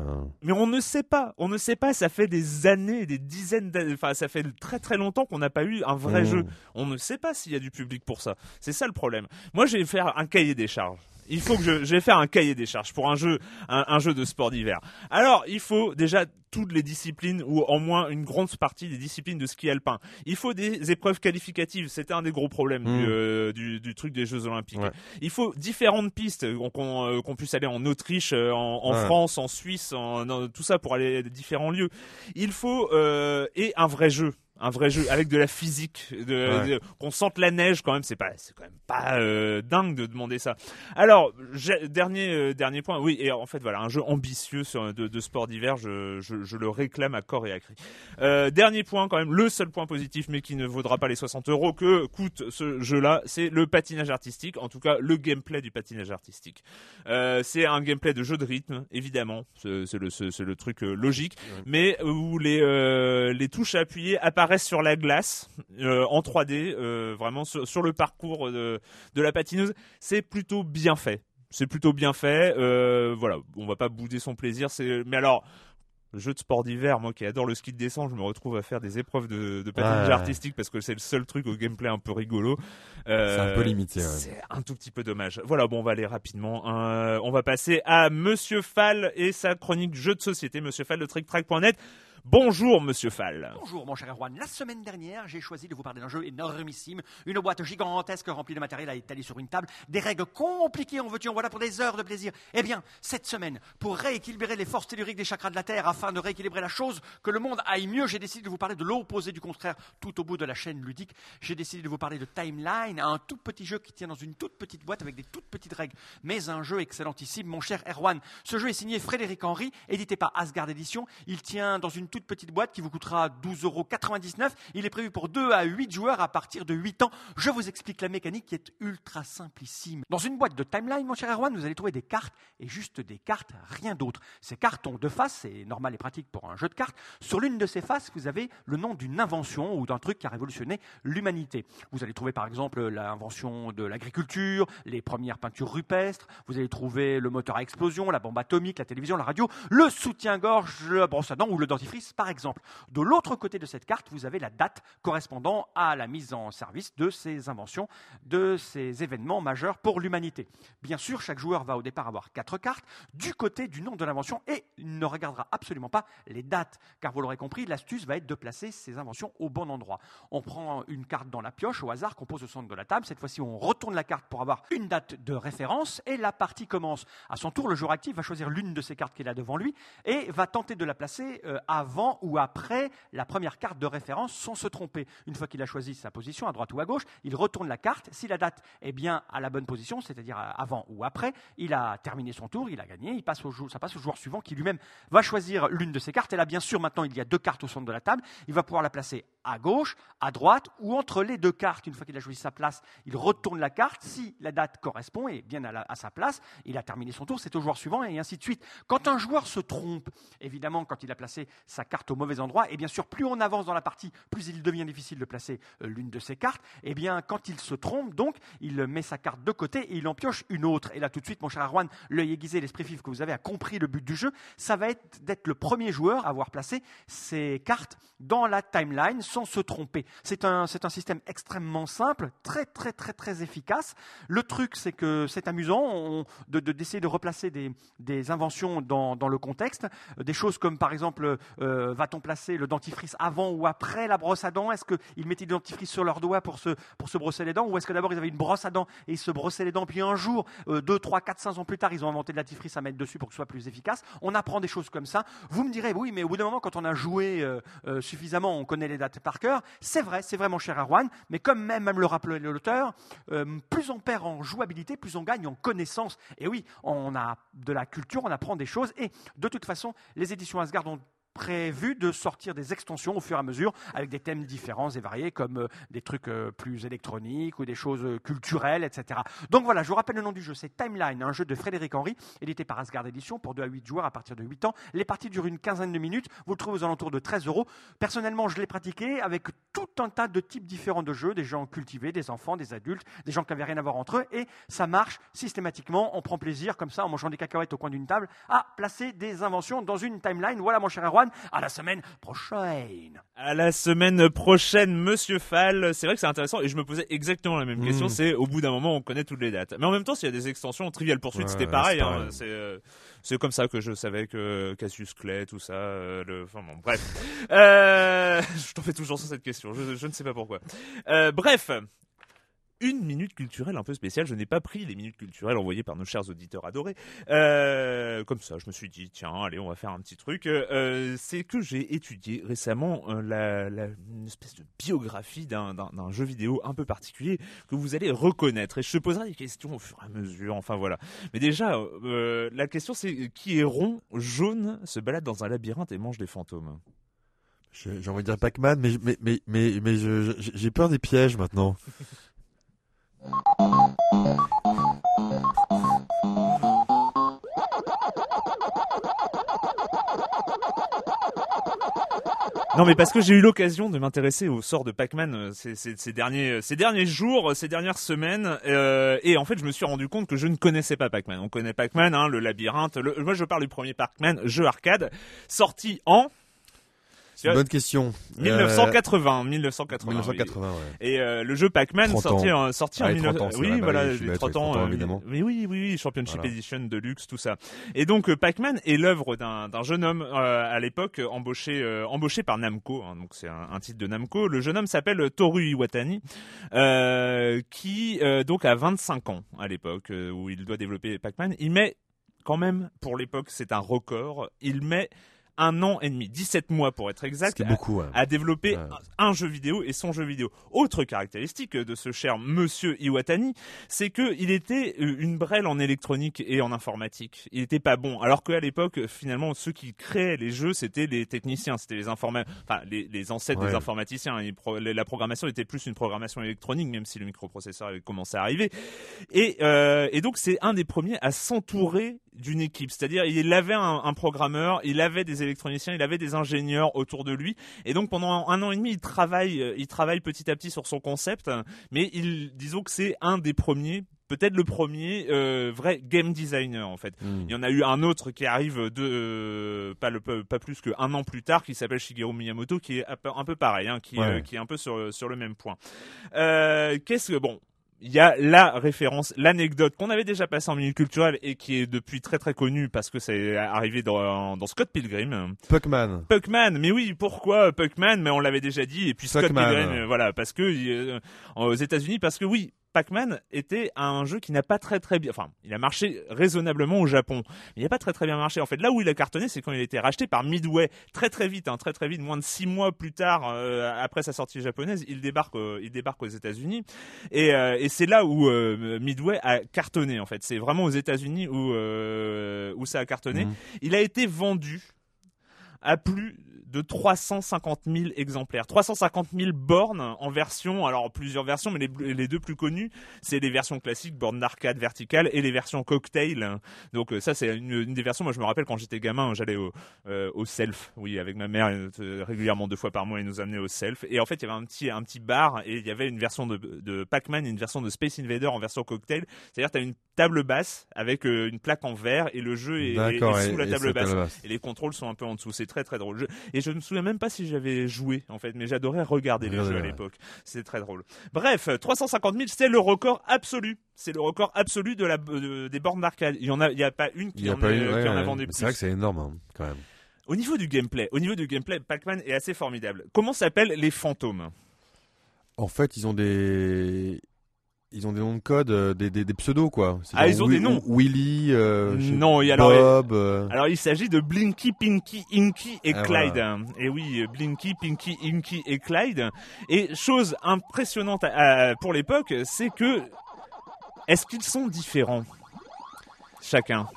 Mais on ne sait pas, on ne sait pas, ça fait des années, des dizaines d'années, enfin ça fait très très longtemps qu'on n'a pas eu un vrai Mm. jeu. On ne sait pas s'il y a du public pour ça. C'est ça le problème. Moi, je vais faire un cahier des charges. Il faut que je, je vais faire un cahier des charges pour un jeu, un, un jeu de sport d'hiver. Alors, il faut déjà toutes les disciplines ou en moins une grande partie des disciplines de ski alpin. Il faut des épreuves qualificatives. C'était un des gros problèmes du, euh, du, du truc des Jeux Olympiques. Ouais. Il faut différentes pistes euh, qu'on euh, qu'on puisse aller en Autriche, euh, en, en Ouais. France, en Suisse, en, tout ça pour aller à différents lieux. Il faut euh, et un vrai jeu. Un vrai jeu avec de la physique, de, Ouais. de- qu'on sente la neige quand même. C'est pas, c'est quand même pas euh, dingue de demander ça. Alors j'ai- dernier euh, dernier point. Oui et en fait voilà un jeu ambitieux sur, de, de sport d'hiver. Je, je, je le réclame à corps et à cri. Euh, dernier point quand même, le seul point positif mais qui ne vaudra pas les 60 euros que coûte ce jeu-là, c'est le patinage artistique. En tout cas le gameplay du patinage artistique. C'est un gameplay de jeu de rythme, évidemment. C'est c'est le, c'est- c'est le truc logique. Mais où les, les touches à appuyer apparaissent sur la glace, euh, en 3D, euh, vraiment sur, sur le parcours de, de la patineuse. C'est plutôt bien fait. C'est plutôt bien fait. Euh, voilà, on va pas bouder son plaisir. C'est, mais alors. Jeu de sport d'hiver, moi qui adore le ski de descente, je me retrouve à faire des épreuves de, de patinage Ouais. artistique parce que c'est le seul truc au gameplay un peu rigolo. Euh, C'est un peu limité, ouais. C'est un tout petit peu dommage. Voilà, bon, on va aller rapidement. Euh, on va passer à Monsieur Fall et sa chronique jeux de société. Monsieur Fall de TrickTrack.net. Bonjour, Monsieur Fall. Bonjour mon cher Erwan. La semaine dernière, j'ai choisi de vous parler d'un jeu énormissime. Une boîte gigantesque remplie de matériel à étaler sur une table. Des règles compliquées en veux-tu en voilà pour des heures de plaisir. Eh bien, cette semaine, pour rééquilibrer les forces telluriques des chakras de la Terre, afin de rééquilibrer la chose, que le monde aille mieux, j'ai décidé de vous parler de l'opposé du contraire tout au bout de la chaîne ludique. J'ai décidé de vous parler de Timeline, un tout petit jeu qui tient dans une toute petite boîte avec des toutes petites règles. Mais un jeu excellentissime, mon cher Erwan. Ce jeu est signé Frédéric Henry, édité par Asgard Édition. Il tient dans une toute petite boîte qui vous coûtera 12,99€. Il est prévu pour 2 à 8 joueurs à partir de 8 ans. Je vous explique la mécanique qui est ultra simplissime. Dans une boîte de timeline, mon cher Erwan, vous allez trouver des cartes et juste des cartes, rien d'autre. Ces cartes ont deux faces, c'est normal et pratique pour un jeu de cartes. Sur l'une de ces faces, vous avez le nom d'une invention ou d'un truc qui a révolutionné l'humanité. Vous allez trouver par exemple l'invention de l'agriculture, les premières peintures rupestres, vous allez trouver le moteur à explosion, la bombe atomique, la télévision, la radio, le soutien-gorge, la brosse à dents ou le dentifrice par exemple. De l'autre côté de cette carte, vous avez la date correspondant à la mise en service de ces inventions, de ces événements majeurs pour l'humanité. Bien sûr, chaque joueur va au départ avoir quatre cartes du côté du nom de l'invention et ne regardera absolument pas les dates, car vous l'aurez compris, l'astuce va être de placer ces inventions au bon endroit. On prend une carte dans la pioche au hasard qu'on pose au centre de la table. Cette fois-ci, on retourne la carte pour avoir une date de référence et la partie commence. À son tour, le joueur actif va choisir l'une de ces cartes qu'il a devant lui et va tenter de la placer euh, avant ou après la première carte de référence sans se tromper. Une fois qu'il a choisi sa position, à droite ou à gauche, il retourne la carte. Si la date est bien à la bonne position, c'est-à-dire avant ou après, il a terminé son tour, il a gagné, il passe au ça passe au joueur suivant qui lui-même va choisir l'une de ces cartes. Et là, bien sûr, maintenant, il y a deux cartes au centre de la table. Il va pouvoir la placer à gauche, à droite ou entre les deux cartes. Une fois qu'il a choisi sa place, il retourne la carte. Si la date correspond et bien à, sa place, il a terminé son tour, c'est au joueur suivant et ainsi de suite. Quand un joueur se trompe, évidemment, quand il a placé sa carte au mauvais endroit, et bien sûr, plus on avance dans la partie, plus il devient difficile de placer euh, l'une de ses cartes. Et bien, quand il se trompe, donc, il met sa carte de côté et il en pioche une autre. Et là, tout de suite, mon cher Arwan, l'œil aiguisé, l'esprit vif que vous avez a compris le but du jeu. Ça va être d'être le premier joueur à avoir placé ses cartes dans la timeline sans se tromper. C'est un, système extrêmement simple, très très très très efficace. Le truc, c'est que c'est amusant de, d'essayer de replacer des, des inventions dans, dans, le contexte. Des choses comme par exemple, euh, va-t-on placer le dentifrice avant ou après la brosse à dents? Est-ce qu'ils mettaient du dentifrice sur leurs doigts pour se, pour se brosser les dents? Ou est-ce que d'abord ils avaient une brosse à dents et ils se brossaient les dents Puis un jour, euh, deux, trois, quatre, cinq ans plus tard, ils ont inventé le dentifrice à mettre dessus pour que ce soit plus efficace. On apprend des choses comme ça. Vous me direz, oui, mais au bout d'un moment, quand on a joué euh, suffisamment, on connaît les dates par cœur. C'est vrai, c'est vrai, mon cher Arwan, mais comme même, même le rappelait l'auteur, euh, plus on perd en jouabilité, plus on gagne en connaissance. Et oui, on a de la culture, on apprend des choses, et de toute façon, les éditions Asgard ont prévu de sortir des extensions au fur et à mesure avec des thèmes différents et variés comme euh, des trucs euh, plus électroniques ou des choses euh, culturelles, etc. Donc voilà, je vous rappelle le nom du jeu, c'est Timeline, un jeu de Frédéric Henry, édité par Asgard Edition pour 2 à 8 joueurs à partir de 8 ans. Les parties durent une quinzaine de minutes, vous le trouvez aux alentours de 13 euros. Personnellement, je l'ai pratiqué avec tout un tas de types différents de jeux, des gens cultivés, des enfants, des adultes, des gens qui n'avaient rien à voir entre eux, et ça marche systématiquement, on prend plaisir comme ça en mangeant des cacahuètes au coin d'une table à placer des inventions dans une timeline. Voilà mon cher Erwan, à la semaine prochaine. À la semaine prochaine, Monsieur Fall. C'est vrai que c'est intéressant et je me posais exactement la même question. Hmm. C'est au bout d'un moment, on connaît toutes les dates. Mais en même temps, s'il y a des extensions, Trivial Poursuite, c'était pareil. Euh, c'est comme ça que je savais que Cassius Clay, tout ça. Euh, le... Enfin bon, bref. Euh, [laughs] je t'en fais toujours sur cette question. Je, je ne sais pas pourquoi. bref, une minute culturelle un peu spéciale. Je n'ai pas pris les minutes culturelles envoyées par nos chers auditeurs adorés. Euh, comme ça, je me suis dit, tiens, allez, on va faire un petit truc. Euh, c'est que j'ai étudié récemment euh, la, la, une espèce de biographie d'un jeu vidéo un peu particulier que vous allez reconnaître. Et je te poserai des questions au fur et à mesure. Enfin voilà. Mais déjà, la question c'est qui est rond, jaune, se balade dans un labyrinthe et mange des fantômes? J'ai envie de dire Pac-Man, mais, mais, mais, mais, mais j'ai peur des pièges maintenant. [laughs] Non mais parce que j'ai eu l'occasion de m'intéresser au sort de Pac-Man euh, ces, derniers, euh, ces derniers jours, euh, ces dernières semaines, et en fait je me suis rendu compte que je ne connaissais pas Pac-Man. On connaît Pac-Man, hein, le labyrinthe. moi je parle du premier Pac-Man, jeu arcade, sorti en c'est une bonne question. 1980, 1980. 1980, ouais. Et euh, le jeu Pac-Man sorti en sorti en 1980. Oui, voilà, 30 ans, euh, évidemment. Oui, oui, oui, Championship Edition de luxe, tout ça. Et donc euh, Pac-Man est l'œuvre d'un d'un jeune homme à l'époque embauché embauché par Namco. Hein, donc c'est un, un, titre de Namco. Le jeune homme s'appelle Toru Iwatani, qui donc a 25 ans à l'époque où il doit développer Pac-Man. Il met quand même pour l'époque, c'est un record. Il met un an et demi, 17 mois pour être exact, C'était beaucoup, à, à développer Ouais. un, un jeu vidéo et son jeu vidéo. Autre caractéristique de ce cher monsieur Iwatani, c'est que il était euh, une brêle en électronique et en informatique. Il était pas bon. Alors qu'à l'époque, finalement, ceux qui créaient les jeux, c'était les techniciens, c'était les informa- enfin les, les ancêtres des informaticiens. Et pro- la programmation était plus une programmation électronique, même si le microprocesseur avait commencé à arriver. Et, euh, et donc c'est un des premiers à s'entourer d'une équipe. C'est-à-dire il avait un, un programmeur, il avait des électroniciens, il avait des ingénieurs autour de lui. Et donc pendant un an et demi, il travaille, euh, il travaille petit à petit sur son concept. Mais il, disons que c'est un des premiers, peut-être le premier euh, vrai game designer en fait. Mm. Il y en a eu un autre qui arrive de euh, pas le pas plus qu'un an plus tard, qui s'appelle Shigeru Miyamoto, qui est un peu, pareil, hein, qui, Ouais. euh, qui est un peu sur sur le même point. Qu'est-ce que bon il y a la référence, l'anecdote qu'on avait déjà passée en minute culturelle et qui est depuis très très connue parce que c'est arrivé dans, dans Scott Pilgrim. Puckman. Puckman, mais oui, pourquoi Puckman? Mais on l'avait déjà dit. Et puis Scott Puckman. Pilgrim, euh, voilà, parce que euh, aux États-Unis, parce que oui, Pac-Man était un jeu qui n'a pas très très bien, enfin, il a marché raisonnablement au Japon, mais il n'a pas très très bien marché. En fait, là où il a cartonné, c'est quand il a été racheté par Midway très très vite, hein, très très vite, moins de six mois plus tard, euh, après sa sortie japonaise, il débarque, euh, il débarque aux États-Unis, et, euh, et c'est là où Midway a cartonné. En fait, c'est vraiment aux États-Unis où où ça a cartonné. Mhm. Il a été vendu à plus de 350 000 exemplaires. 350 000 bornes en version, alors plusieurs versions, mais les, les deux plus connues, c'est les versions classiques, bornes d'arcade verticale, et les versions cocktail. Donc euh, ça, c'est une, une des versions. Moi, je me rappelle quand j'étais gamin, j'allais au, euh, au self, oui, avec ma mère euh, régulièrement deux fois par mois, elle nous amenait au self. Et en fait, il y avait un petit, un petit bar et il y avait une version de, de Pac-Man et une version de Space Invader en version cocktail. C'est-à-dire, tu as une table basse avec euh, une plaque en verre et le jeu est, est- D'accord. est sous et- la table basse. table basse. Et les contrôles sont un peu en dessous. C'est très très drôle. Je- et je me souviens même pas si j'avais joué en fait, mais j'adorais regarder les jeux à ouais. l'époque. C'était très drôle. Bref, 350 000, c'est le record absolu. C'est le record absolu de la de- des bornes d'arcade. Il y en a, il y a pas une qui a en, eu- qui a ouais. vendu C'est vrai plus. que c'est énorme, hein, quand même. Au niveau du gameplay, au niveau du gameplay, Pac-Man est assez formidable. Comment s'appellent les fantômes? En fait, ils ont des. Ils ont des noms de code, euh, des, des, des pseudos, quoi. Ah, ils ont des noms. Willy, euh, Non, et alors, Bob. euh, Alors il s'agit de Blinky, Pinky, Inky et Ah, Clyde. Et oui, Blinky, Pinky, Inky et Clyde. Et chose impressionnante à- à- pour l'époque, c'est que est-ce qu'ils sont différents chacun?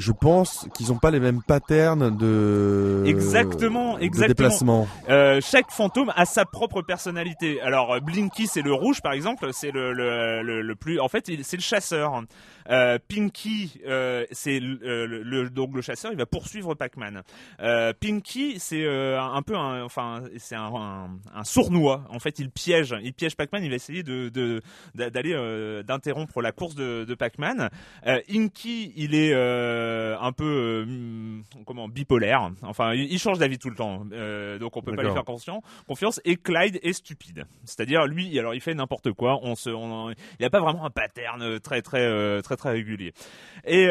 Je pense qu'ils n'ont pas les mêmes patterns de. Exactement, de exactement. déplacement. Euh, chaque fantôme a sa propre personnalité. Alors euh, Blinky c'est le rouge par exemple, c'est le, le, le, le plus. En fait c'est le chasseur. Euh, Pinky euh, c'est le, le- le- donc le chasseur, il va poursuivre Pac-Man. Euh, Pinky c'est euh, un peu un enfin c'est un, un, un sournois. En fait il piège, il piège Pac-Man, il va essayer de de- d'a- d'aller euh, d'interrompre la course de, de Pac-Man. Euh, Inky il est euh, un peu euh, hmm, comment bipolaire. Enfin il, change d'avis tout le temps. Euh, donc on peut pas lui faire conscience, confiance. Et Clyde est stupide. C'est-à-dire lui, alors il fait n'importe quoi. On se, on, il a pas vraiment un pattern très très très très régulier. Et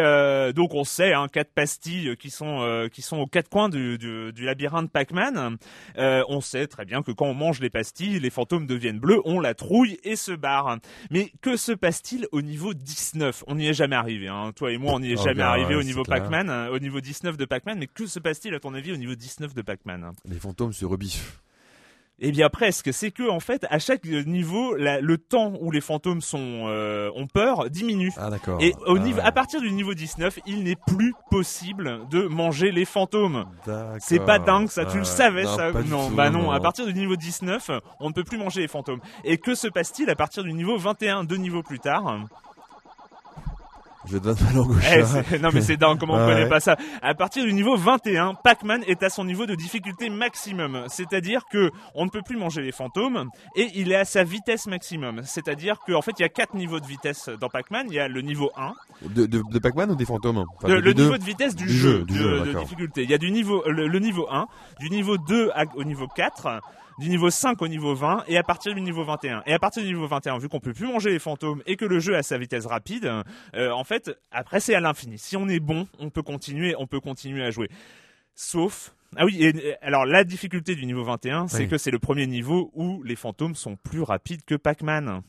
donc on sait, hein, quatre pastilles qui sont qui sont aux quatre coins du, du, du labyrinthe Pac-Man. On sait très bien que quand on mange les pastilles, les fantômes deviennent bleus, on la trouille et se barre. Mais que se passe-t-il au niveau 19 On n'y est jamais arrivé. Hein. Toi et moi, on n'y est Oh, jamais gars, arrivé ouais, au niveau. Pac-Man, hein, au niveau 19 de Pac-Man. Mais que se passe-t-il à ton avis au niveau 19 de Pac-Man Les fantômes se rebiffent. eh bien presque, c'est que en fait à chaque niveau la- le temps où les fantômes sont euh, ont peur diminue. Ah, d'accord. Et au Ah, niveau, ouais. à partir du niveau 19, il n'est plus possible de manger les fantômes. C'est pas dingue ça, tu Ah, le savais non, ça Non, tout, bah non, à partir du niveau 19, on ne peut plus manger les fantômes. Et que se passe-t-il à partir du niveau 21, deux niveaux plus tard? Je donne ma langue au Eh, chat. non mais c'est dingue, comment on Ah connaît ouais. pas ça À partir du niveau 21, Pac-Man est à son niveau de difficulté maximum. C'est-à-dire que on ne peut plus manger les fantômes et il est à sa vitesse maximum. C'est-à-dire qu'en fait il y a quatre niveaux de vitesse dans Pac-Man. Il y a le niveau 1, De, de, de Pac-Man ou des fantômes? Enfin, le, niveau de vitesse du, Du jeu, jeu, du de, jeu, de difficulté. Il y a du niveau le, le niveau 1, du niveau 2 à- au niveau 4, du niveau 5 au niveau 20 et à partir du niveau 21. Et à partir du niveau 21, vu qu'on peut plus manger les fantômes et que le jeu a sa vitesse rapide, euh, en fait, après c'est à l'infini. Si on est bon, on peut continuer, on peut continuer à jouer. Sauf ah oui, et, alors la difficulté du niveau 21, c'est Oui. que c'est le premier niveau où les fantômes sont plus rapides que Pac-Man.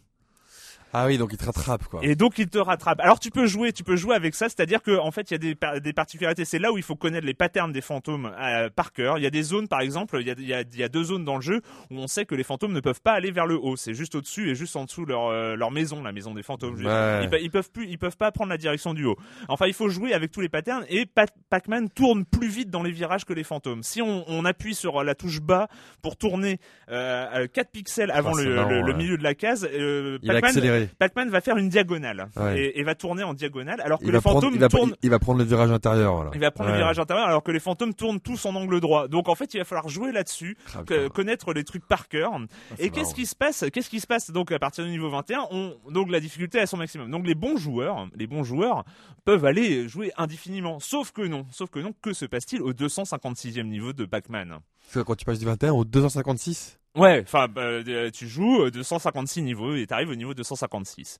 Ah oui, donc il te rattrape quoi. Et donc il te rattrape. Alors tu peux jouer, tu peux jouer avec ça, c'est-à-dire que en fait il y a des, par- des particularités. C'est là où il faut connaître les patterns des fantômes euh, par cœur. Il y a des zones, par exemple, il y a, il y, a, il y a deux zones dans le jeu où on sait que les fantômes ne peuvent pas aller vers le haut. C'est juste au-dessus et juste en dessous leur euh, leur maison, la maison des fantômes. Ouais. Ils, ils peuvent plus, ils peuvent pas prendre la direction du haut. Enfin, il faut jouer avec tous les patterns et Pa- Pac-Man tourne plus vite dans les virages que les fantômes. Si on, on appuie sur la touche bas pour tourner euh, 4 pixels avant c'est le, marrant, le- milieu de la case, euh, Pac-Man accélérer. Pac-Man va faire une diagonale Ouais. et, et va tourner en diagonale alors que Il les prendre, fantômes il, va, tournent. il va prendre le virage intérieur. Voilà. Il va prendre le Ouais. virage intérieur alors que les fantômes tournent tous en angle droit. Donc en fait, il va falloir jouer là-dessus, Ah, connaître les trucs par cœur. c'est Et qu'est-ce qui se passe Qu'est-ce qui se passe donc à partir du niveau 21 on, Donc la difficulté est à son maximum. Donc les bons joueurs, les bons joueurs peuvent aller jouer indéfiniment. Sauf que non, sauf que non. Que se passe-t-il au 256e niveau de Pac-Man C'est Quand tu passes du 21 au 256 Ouais, enfin, bah, euh, tu joues euh, 256 niveaux et t'arrives au niveau 256.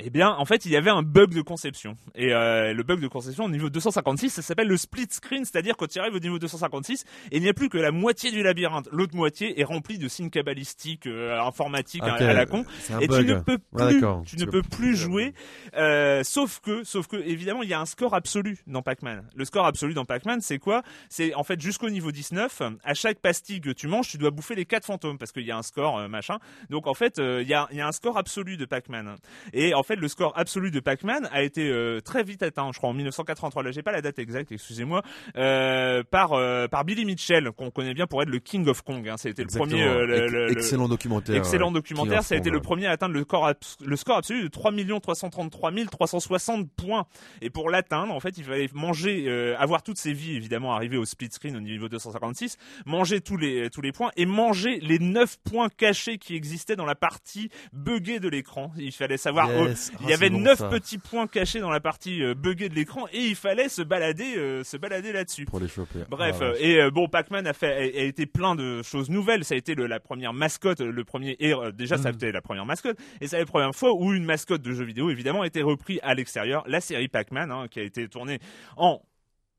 Eh bien, en fait, il y avait un bug de conception. Et euh, le bug de conception au niveau 256, ça s'appelle le split screen, c'est-à-dire quand tu arrives au niveau 256, il n'y a plus que la moitié du labyrinthe. L'autre moitié est remplie de signes cabalistiques, euh, informatiques à- la con. Un Et bug. tu ne peux plus, tu ne peux plus jouer, euh, sauf que, sauf que, évidemment, il y a un score absolu dans Pac-Man. Le score absolu dans Pac-Man, c'est quoi? C'est en fait jusqu'au niveau 19, à chaque pastille que tu manges, tu dois bouffer les quatre fantômes parce qu'il y a un score euh, machin. Donc en fait, euh, il y, a, il y a un score absolu de Pac-Man. Et en fait, le score absolu de Pac-Man a été euh, très vite atteint, je crois en 1983. Là, j'ai pas la date exacte, excusez-moi, euh, par euh, par Billy Mitchell, qu'on connaît bien pour être le King of Kong. Hein. C'était le premier, euh, le- le- le- excellent documentaire. Excellent euh, documentaire, King of ça a été Kong, le premier à atteindre le score, abs- le score absolu de 3 333 360 points. Et pour l'atteindre, en fait, il fallait manger, avoir toutes ses vies, évidemment, arriver au split screen au niveau 256, manger tous les, tous les points et manger les 9 points cachés qui existaient dans la partie buggée de l'écran. Il fallait savoir, oh, Yes. il Ah, y avait c'est bon, 9 ça. petits points cachés dans la partie euh, buggée de l'écran et il fallait se balader, euh, se balader là-dessus. Pour les choper. Bref, Ah, euh, et bon, Pac-Man a fait, a, a été plein de choses nouvelles. Ça a été le- la première mascotte, le premier héros. Déjà, Mm. ça a été la première mascotte, et c'est la première fois où une mascotte de jeu vidéo, évidemment, a été repris à l'extérieur. La série Pac-Man, hein, qui a été tournée en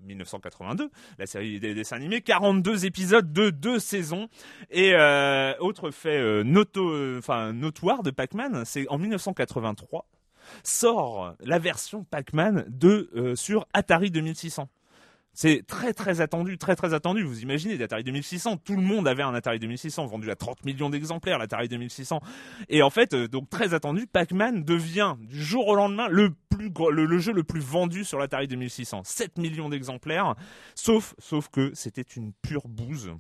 1982, la série des dessins animés, 42 épisodes de deux saisons. Et euh, autre fait euh, noto, enfin notoire de Pac-Man, c'est en 1983 sort la version Pac-Man de euh, sur Atari 2600. C'est très très attendu, très très attendu. Vous imaginez l'Atari 2600, tout le monde avait un Atari 2600 vendu à 30 millions d'exemplaires, l'Atari 2600. Et en fait, euh, donc très attendu, Pac-Man devient du jour au lendemain le plus gros- le, le jeu le plus vendu sur l'Atari 2600, 7 millions d'exemplaires. Sauf sauf que c'était une pure bouse.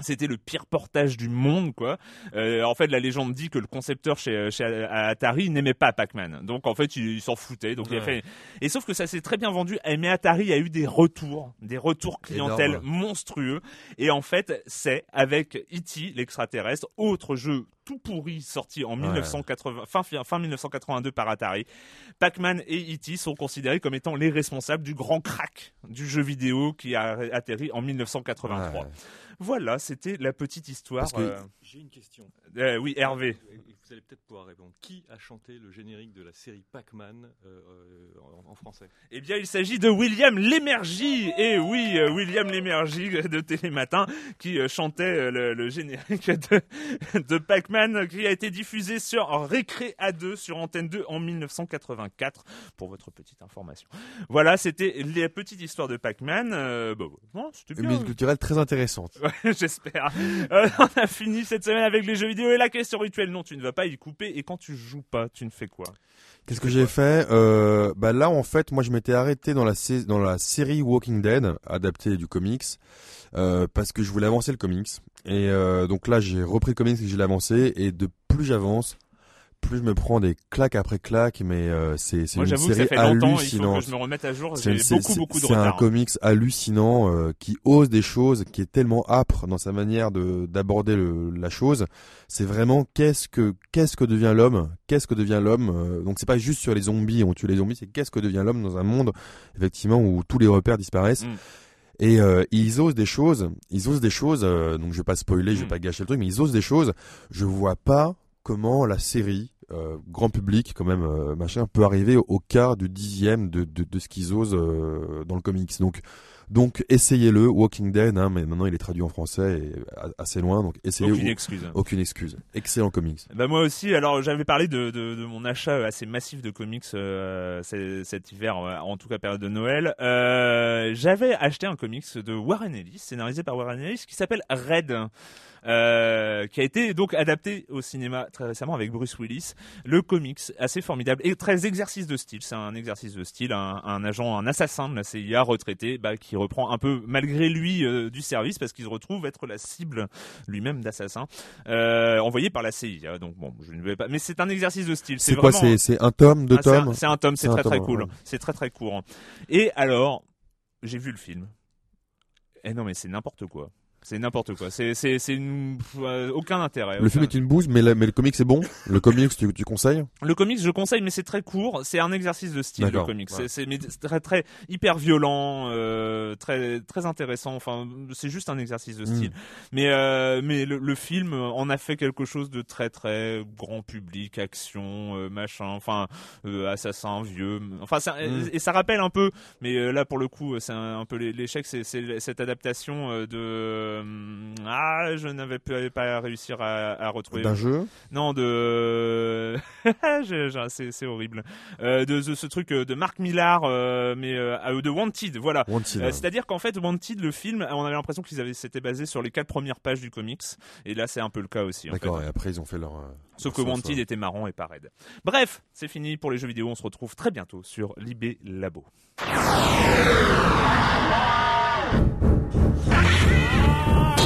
C'était le pire portage du monde, quoi. Euh, en fait, la légende dit que le concepteur chez, chez Atari n'aimait pas Pac-Man. Donc, en fait, il, il s'en foutait. Donc, il a fait. Et sauf que ça s'est très bien vendu. Mais Atari a eu des retours, des retours clientèle Énorme. monstrueux. Et en fait, c'est avec E.T. l'extraterrestre, autre jeu tout pourri sorti en 1980, fin, fin 1982 par Atari. Pac-Man et E.T. sont considérés comme étant les responsables du grand crack du jeu vidéo qui a atterri en 1983. Ouais. Voilà, c'était la petite histoire. Parce que- euh, J'ai une question. euh, oui, Hervé. Vous allez peut-être pouvoir répondre. Qui a chanté le générique de la série Pac-Man euh, euh, en, en français? Eh bien, il s'agit de William Lémergie. Et oui, euh, William Lémergie de Télématin qui chantait le, le générique de, [laughs] de Pac-Man qui a été diffusé sur Récré A2 sur Antenne 2 en 1984 pour votre petite information. Voilà, c'était les petites histoires de Pac-Man. Euh, bah, bon, c'était Une bien. culturelle très intéressante. [laughs] Ouais, J'espère. Euh, on a fini cette semaine avec les jeux vidéo et la question rituelle. Non, tu ne vas pas y couper. Et quand tu joues pas, tu ne fais quoi? Qu'est-ce que j'ai fait? Euh, Bah là, en fait, moi, je m'étais arrêté dans la sais- dans la série Walking Dead, adaptée du comics, euh, parce que je voulais avancer le comics. Et euh, donc là, j'ai repris le comics et je l'ai avancé. Et de plus j'avance, plus je me prends des claques après claques. Mais euh, c'est c'est une que ça série fait longtemps. Il faut que hallucinante. je me remette à jour. C'est J'ai beaucoup, beaucoup de c'est un retard. comics hallucinant euh, qui ose des choses, qui est tellement âpre dans sa manière de d'aborder le- la chose. C'est vraiment qu'est-ce que qu'est-ce que devient l'homme, qu'est-ce que devient l'homme. euh, donc c'est pas juste sur les zombies, on tue les zombies, c'est qu'est-ce que devient l'homme dans un monde effectivement où tous les repères disparaissent. Mm. Et euh, ils osent des choses, ils osent des choses. euh, donc je vais pas spoiler, je vais Mm. pas gâcher le truc, mais ils osent des choses. Je vois pas comment la série euh, grand public quand même machin peut arriver au, au quart du dixième de, de, de ce qu'ils osent euh, dans le comics. Donc Donc essayez-le, Walking Dead, hein, mais maintenant il est traduit en français et assez loin, donc essayez. Aucune excuse. Aucune excuse. Excellent comics. Bah moi aussi. Alors j'avais parlé de, de, de mon achat assez massif de comics euh, cet hiver, euh, en tout cas période de Noël. Euh, j'avais acheté un comics de Warren Ellis, scénarisé par Warren Ellis, qui s'appelle Red. Euh, qui a été donc adapté au cinéma très récemment avec Bruce Willis. Le comics assez formidable et très exercice de style. C'est un exercice de style, un, un agent, un assassin de la CIA retraité, bah, qui reprend un peu malgré lui euh, du service parce qu'il se retrouve être la cible lui-même d'assassin euh, envoyé par la CIA. Donc bon, je ne vais pas. Mais c'est un exercice de style. C'est quoi C'est un tome, deux ah, c'est un- tomes C'est un tome, c'est très très cool. ouais. C'est très très court. Et alors, j'ai vu le film. Eh non mais c'est n'importe quoi. C'est n'importe quoi. C'est c'est c'est une- euh, aucun intérêt. Le film est une bouse, mais, la- mais le comics c'est bon. Le comics, tu, tu conseilles? Le comics, je conseille, mais c'est très court. C'est un exercice de style, le comics. ouais. C'est- très, très, hyper violent, euh, très, très intéressant. Enfin, c'est juste un exercice de style. Mais, euh, mais le, le film en a fait quelque chose de très, très grand public, action, euh, machin, enfin, assassin, vieux. Enfin, ça, Mm. et ça rappelle un peu, mais là, pour le coup, c'est un, un peu l'é- l'échec, c'est c'est cette adaptation de, ah, je n'avais pas, réussi à, à retrouver. D'un jeu Non, de. [laughs] C'est horrible. Euh, de, de ce truc euh, de Mark Millar, euh, mais euh, euh, de Wanted, voilà. Euh, C'est-à-dire qu'en fait, Wanted, le film, on avait l'impression qu'ils avaient s'étaient basés sur les quatre premières pages du comics, et là, c'est un peu le cas aussi. D'accord, et après ils ont fait leur. euh, Sauf que Wanted était marrant et pas raide. Bref, c'est fini pour les jeux vidéo. On se retrouve très bientôt sur Libé Labo. Ah!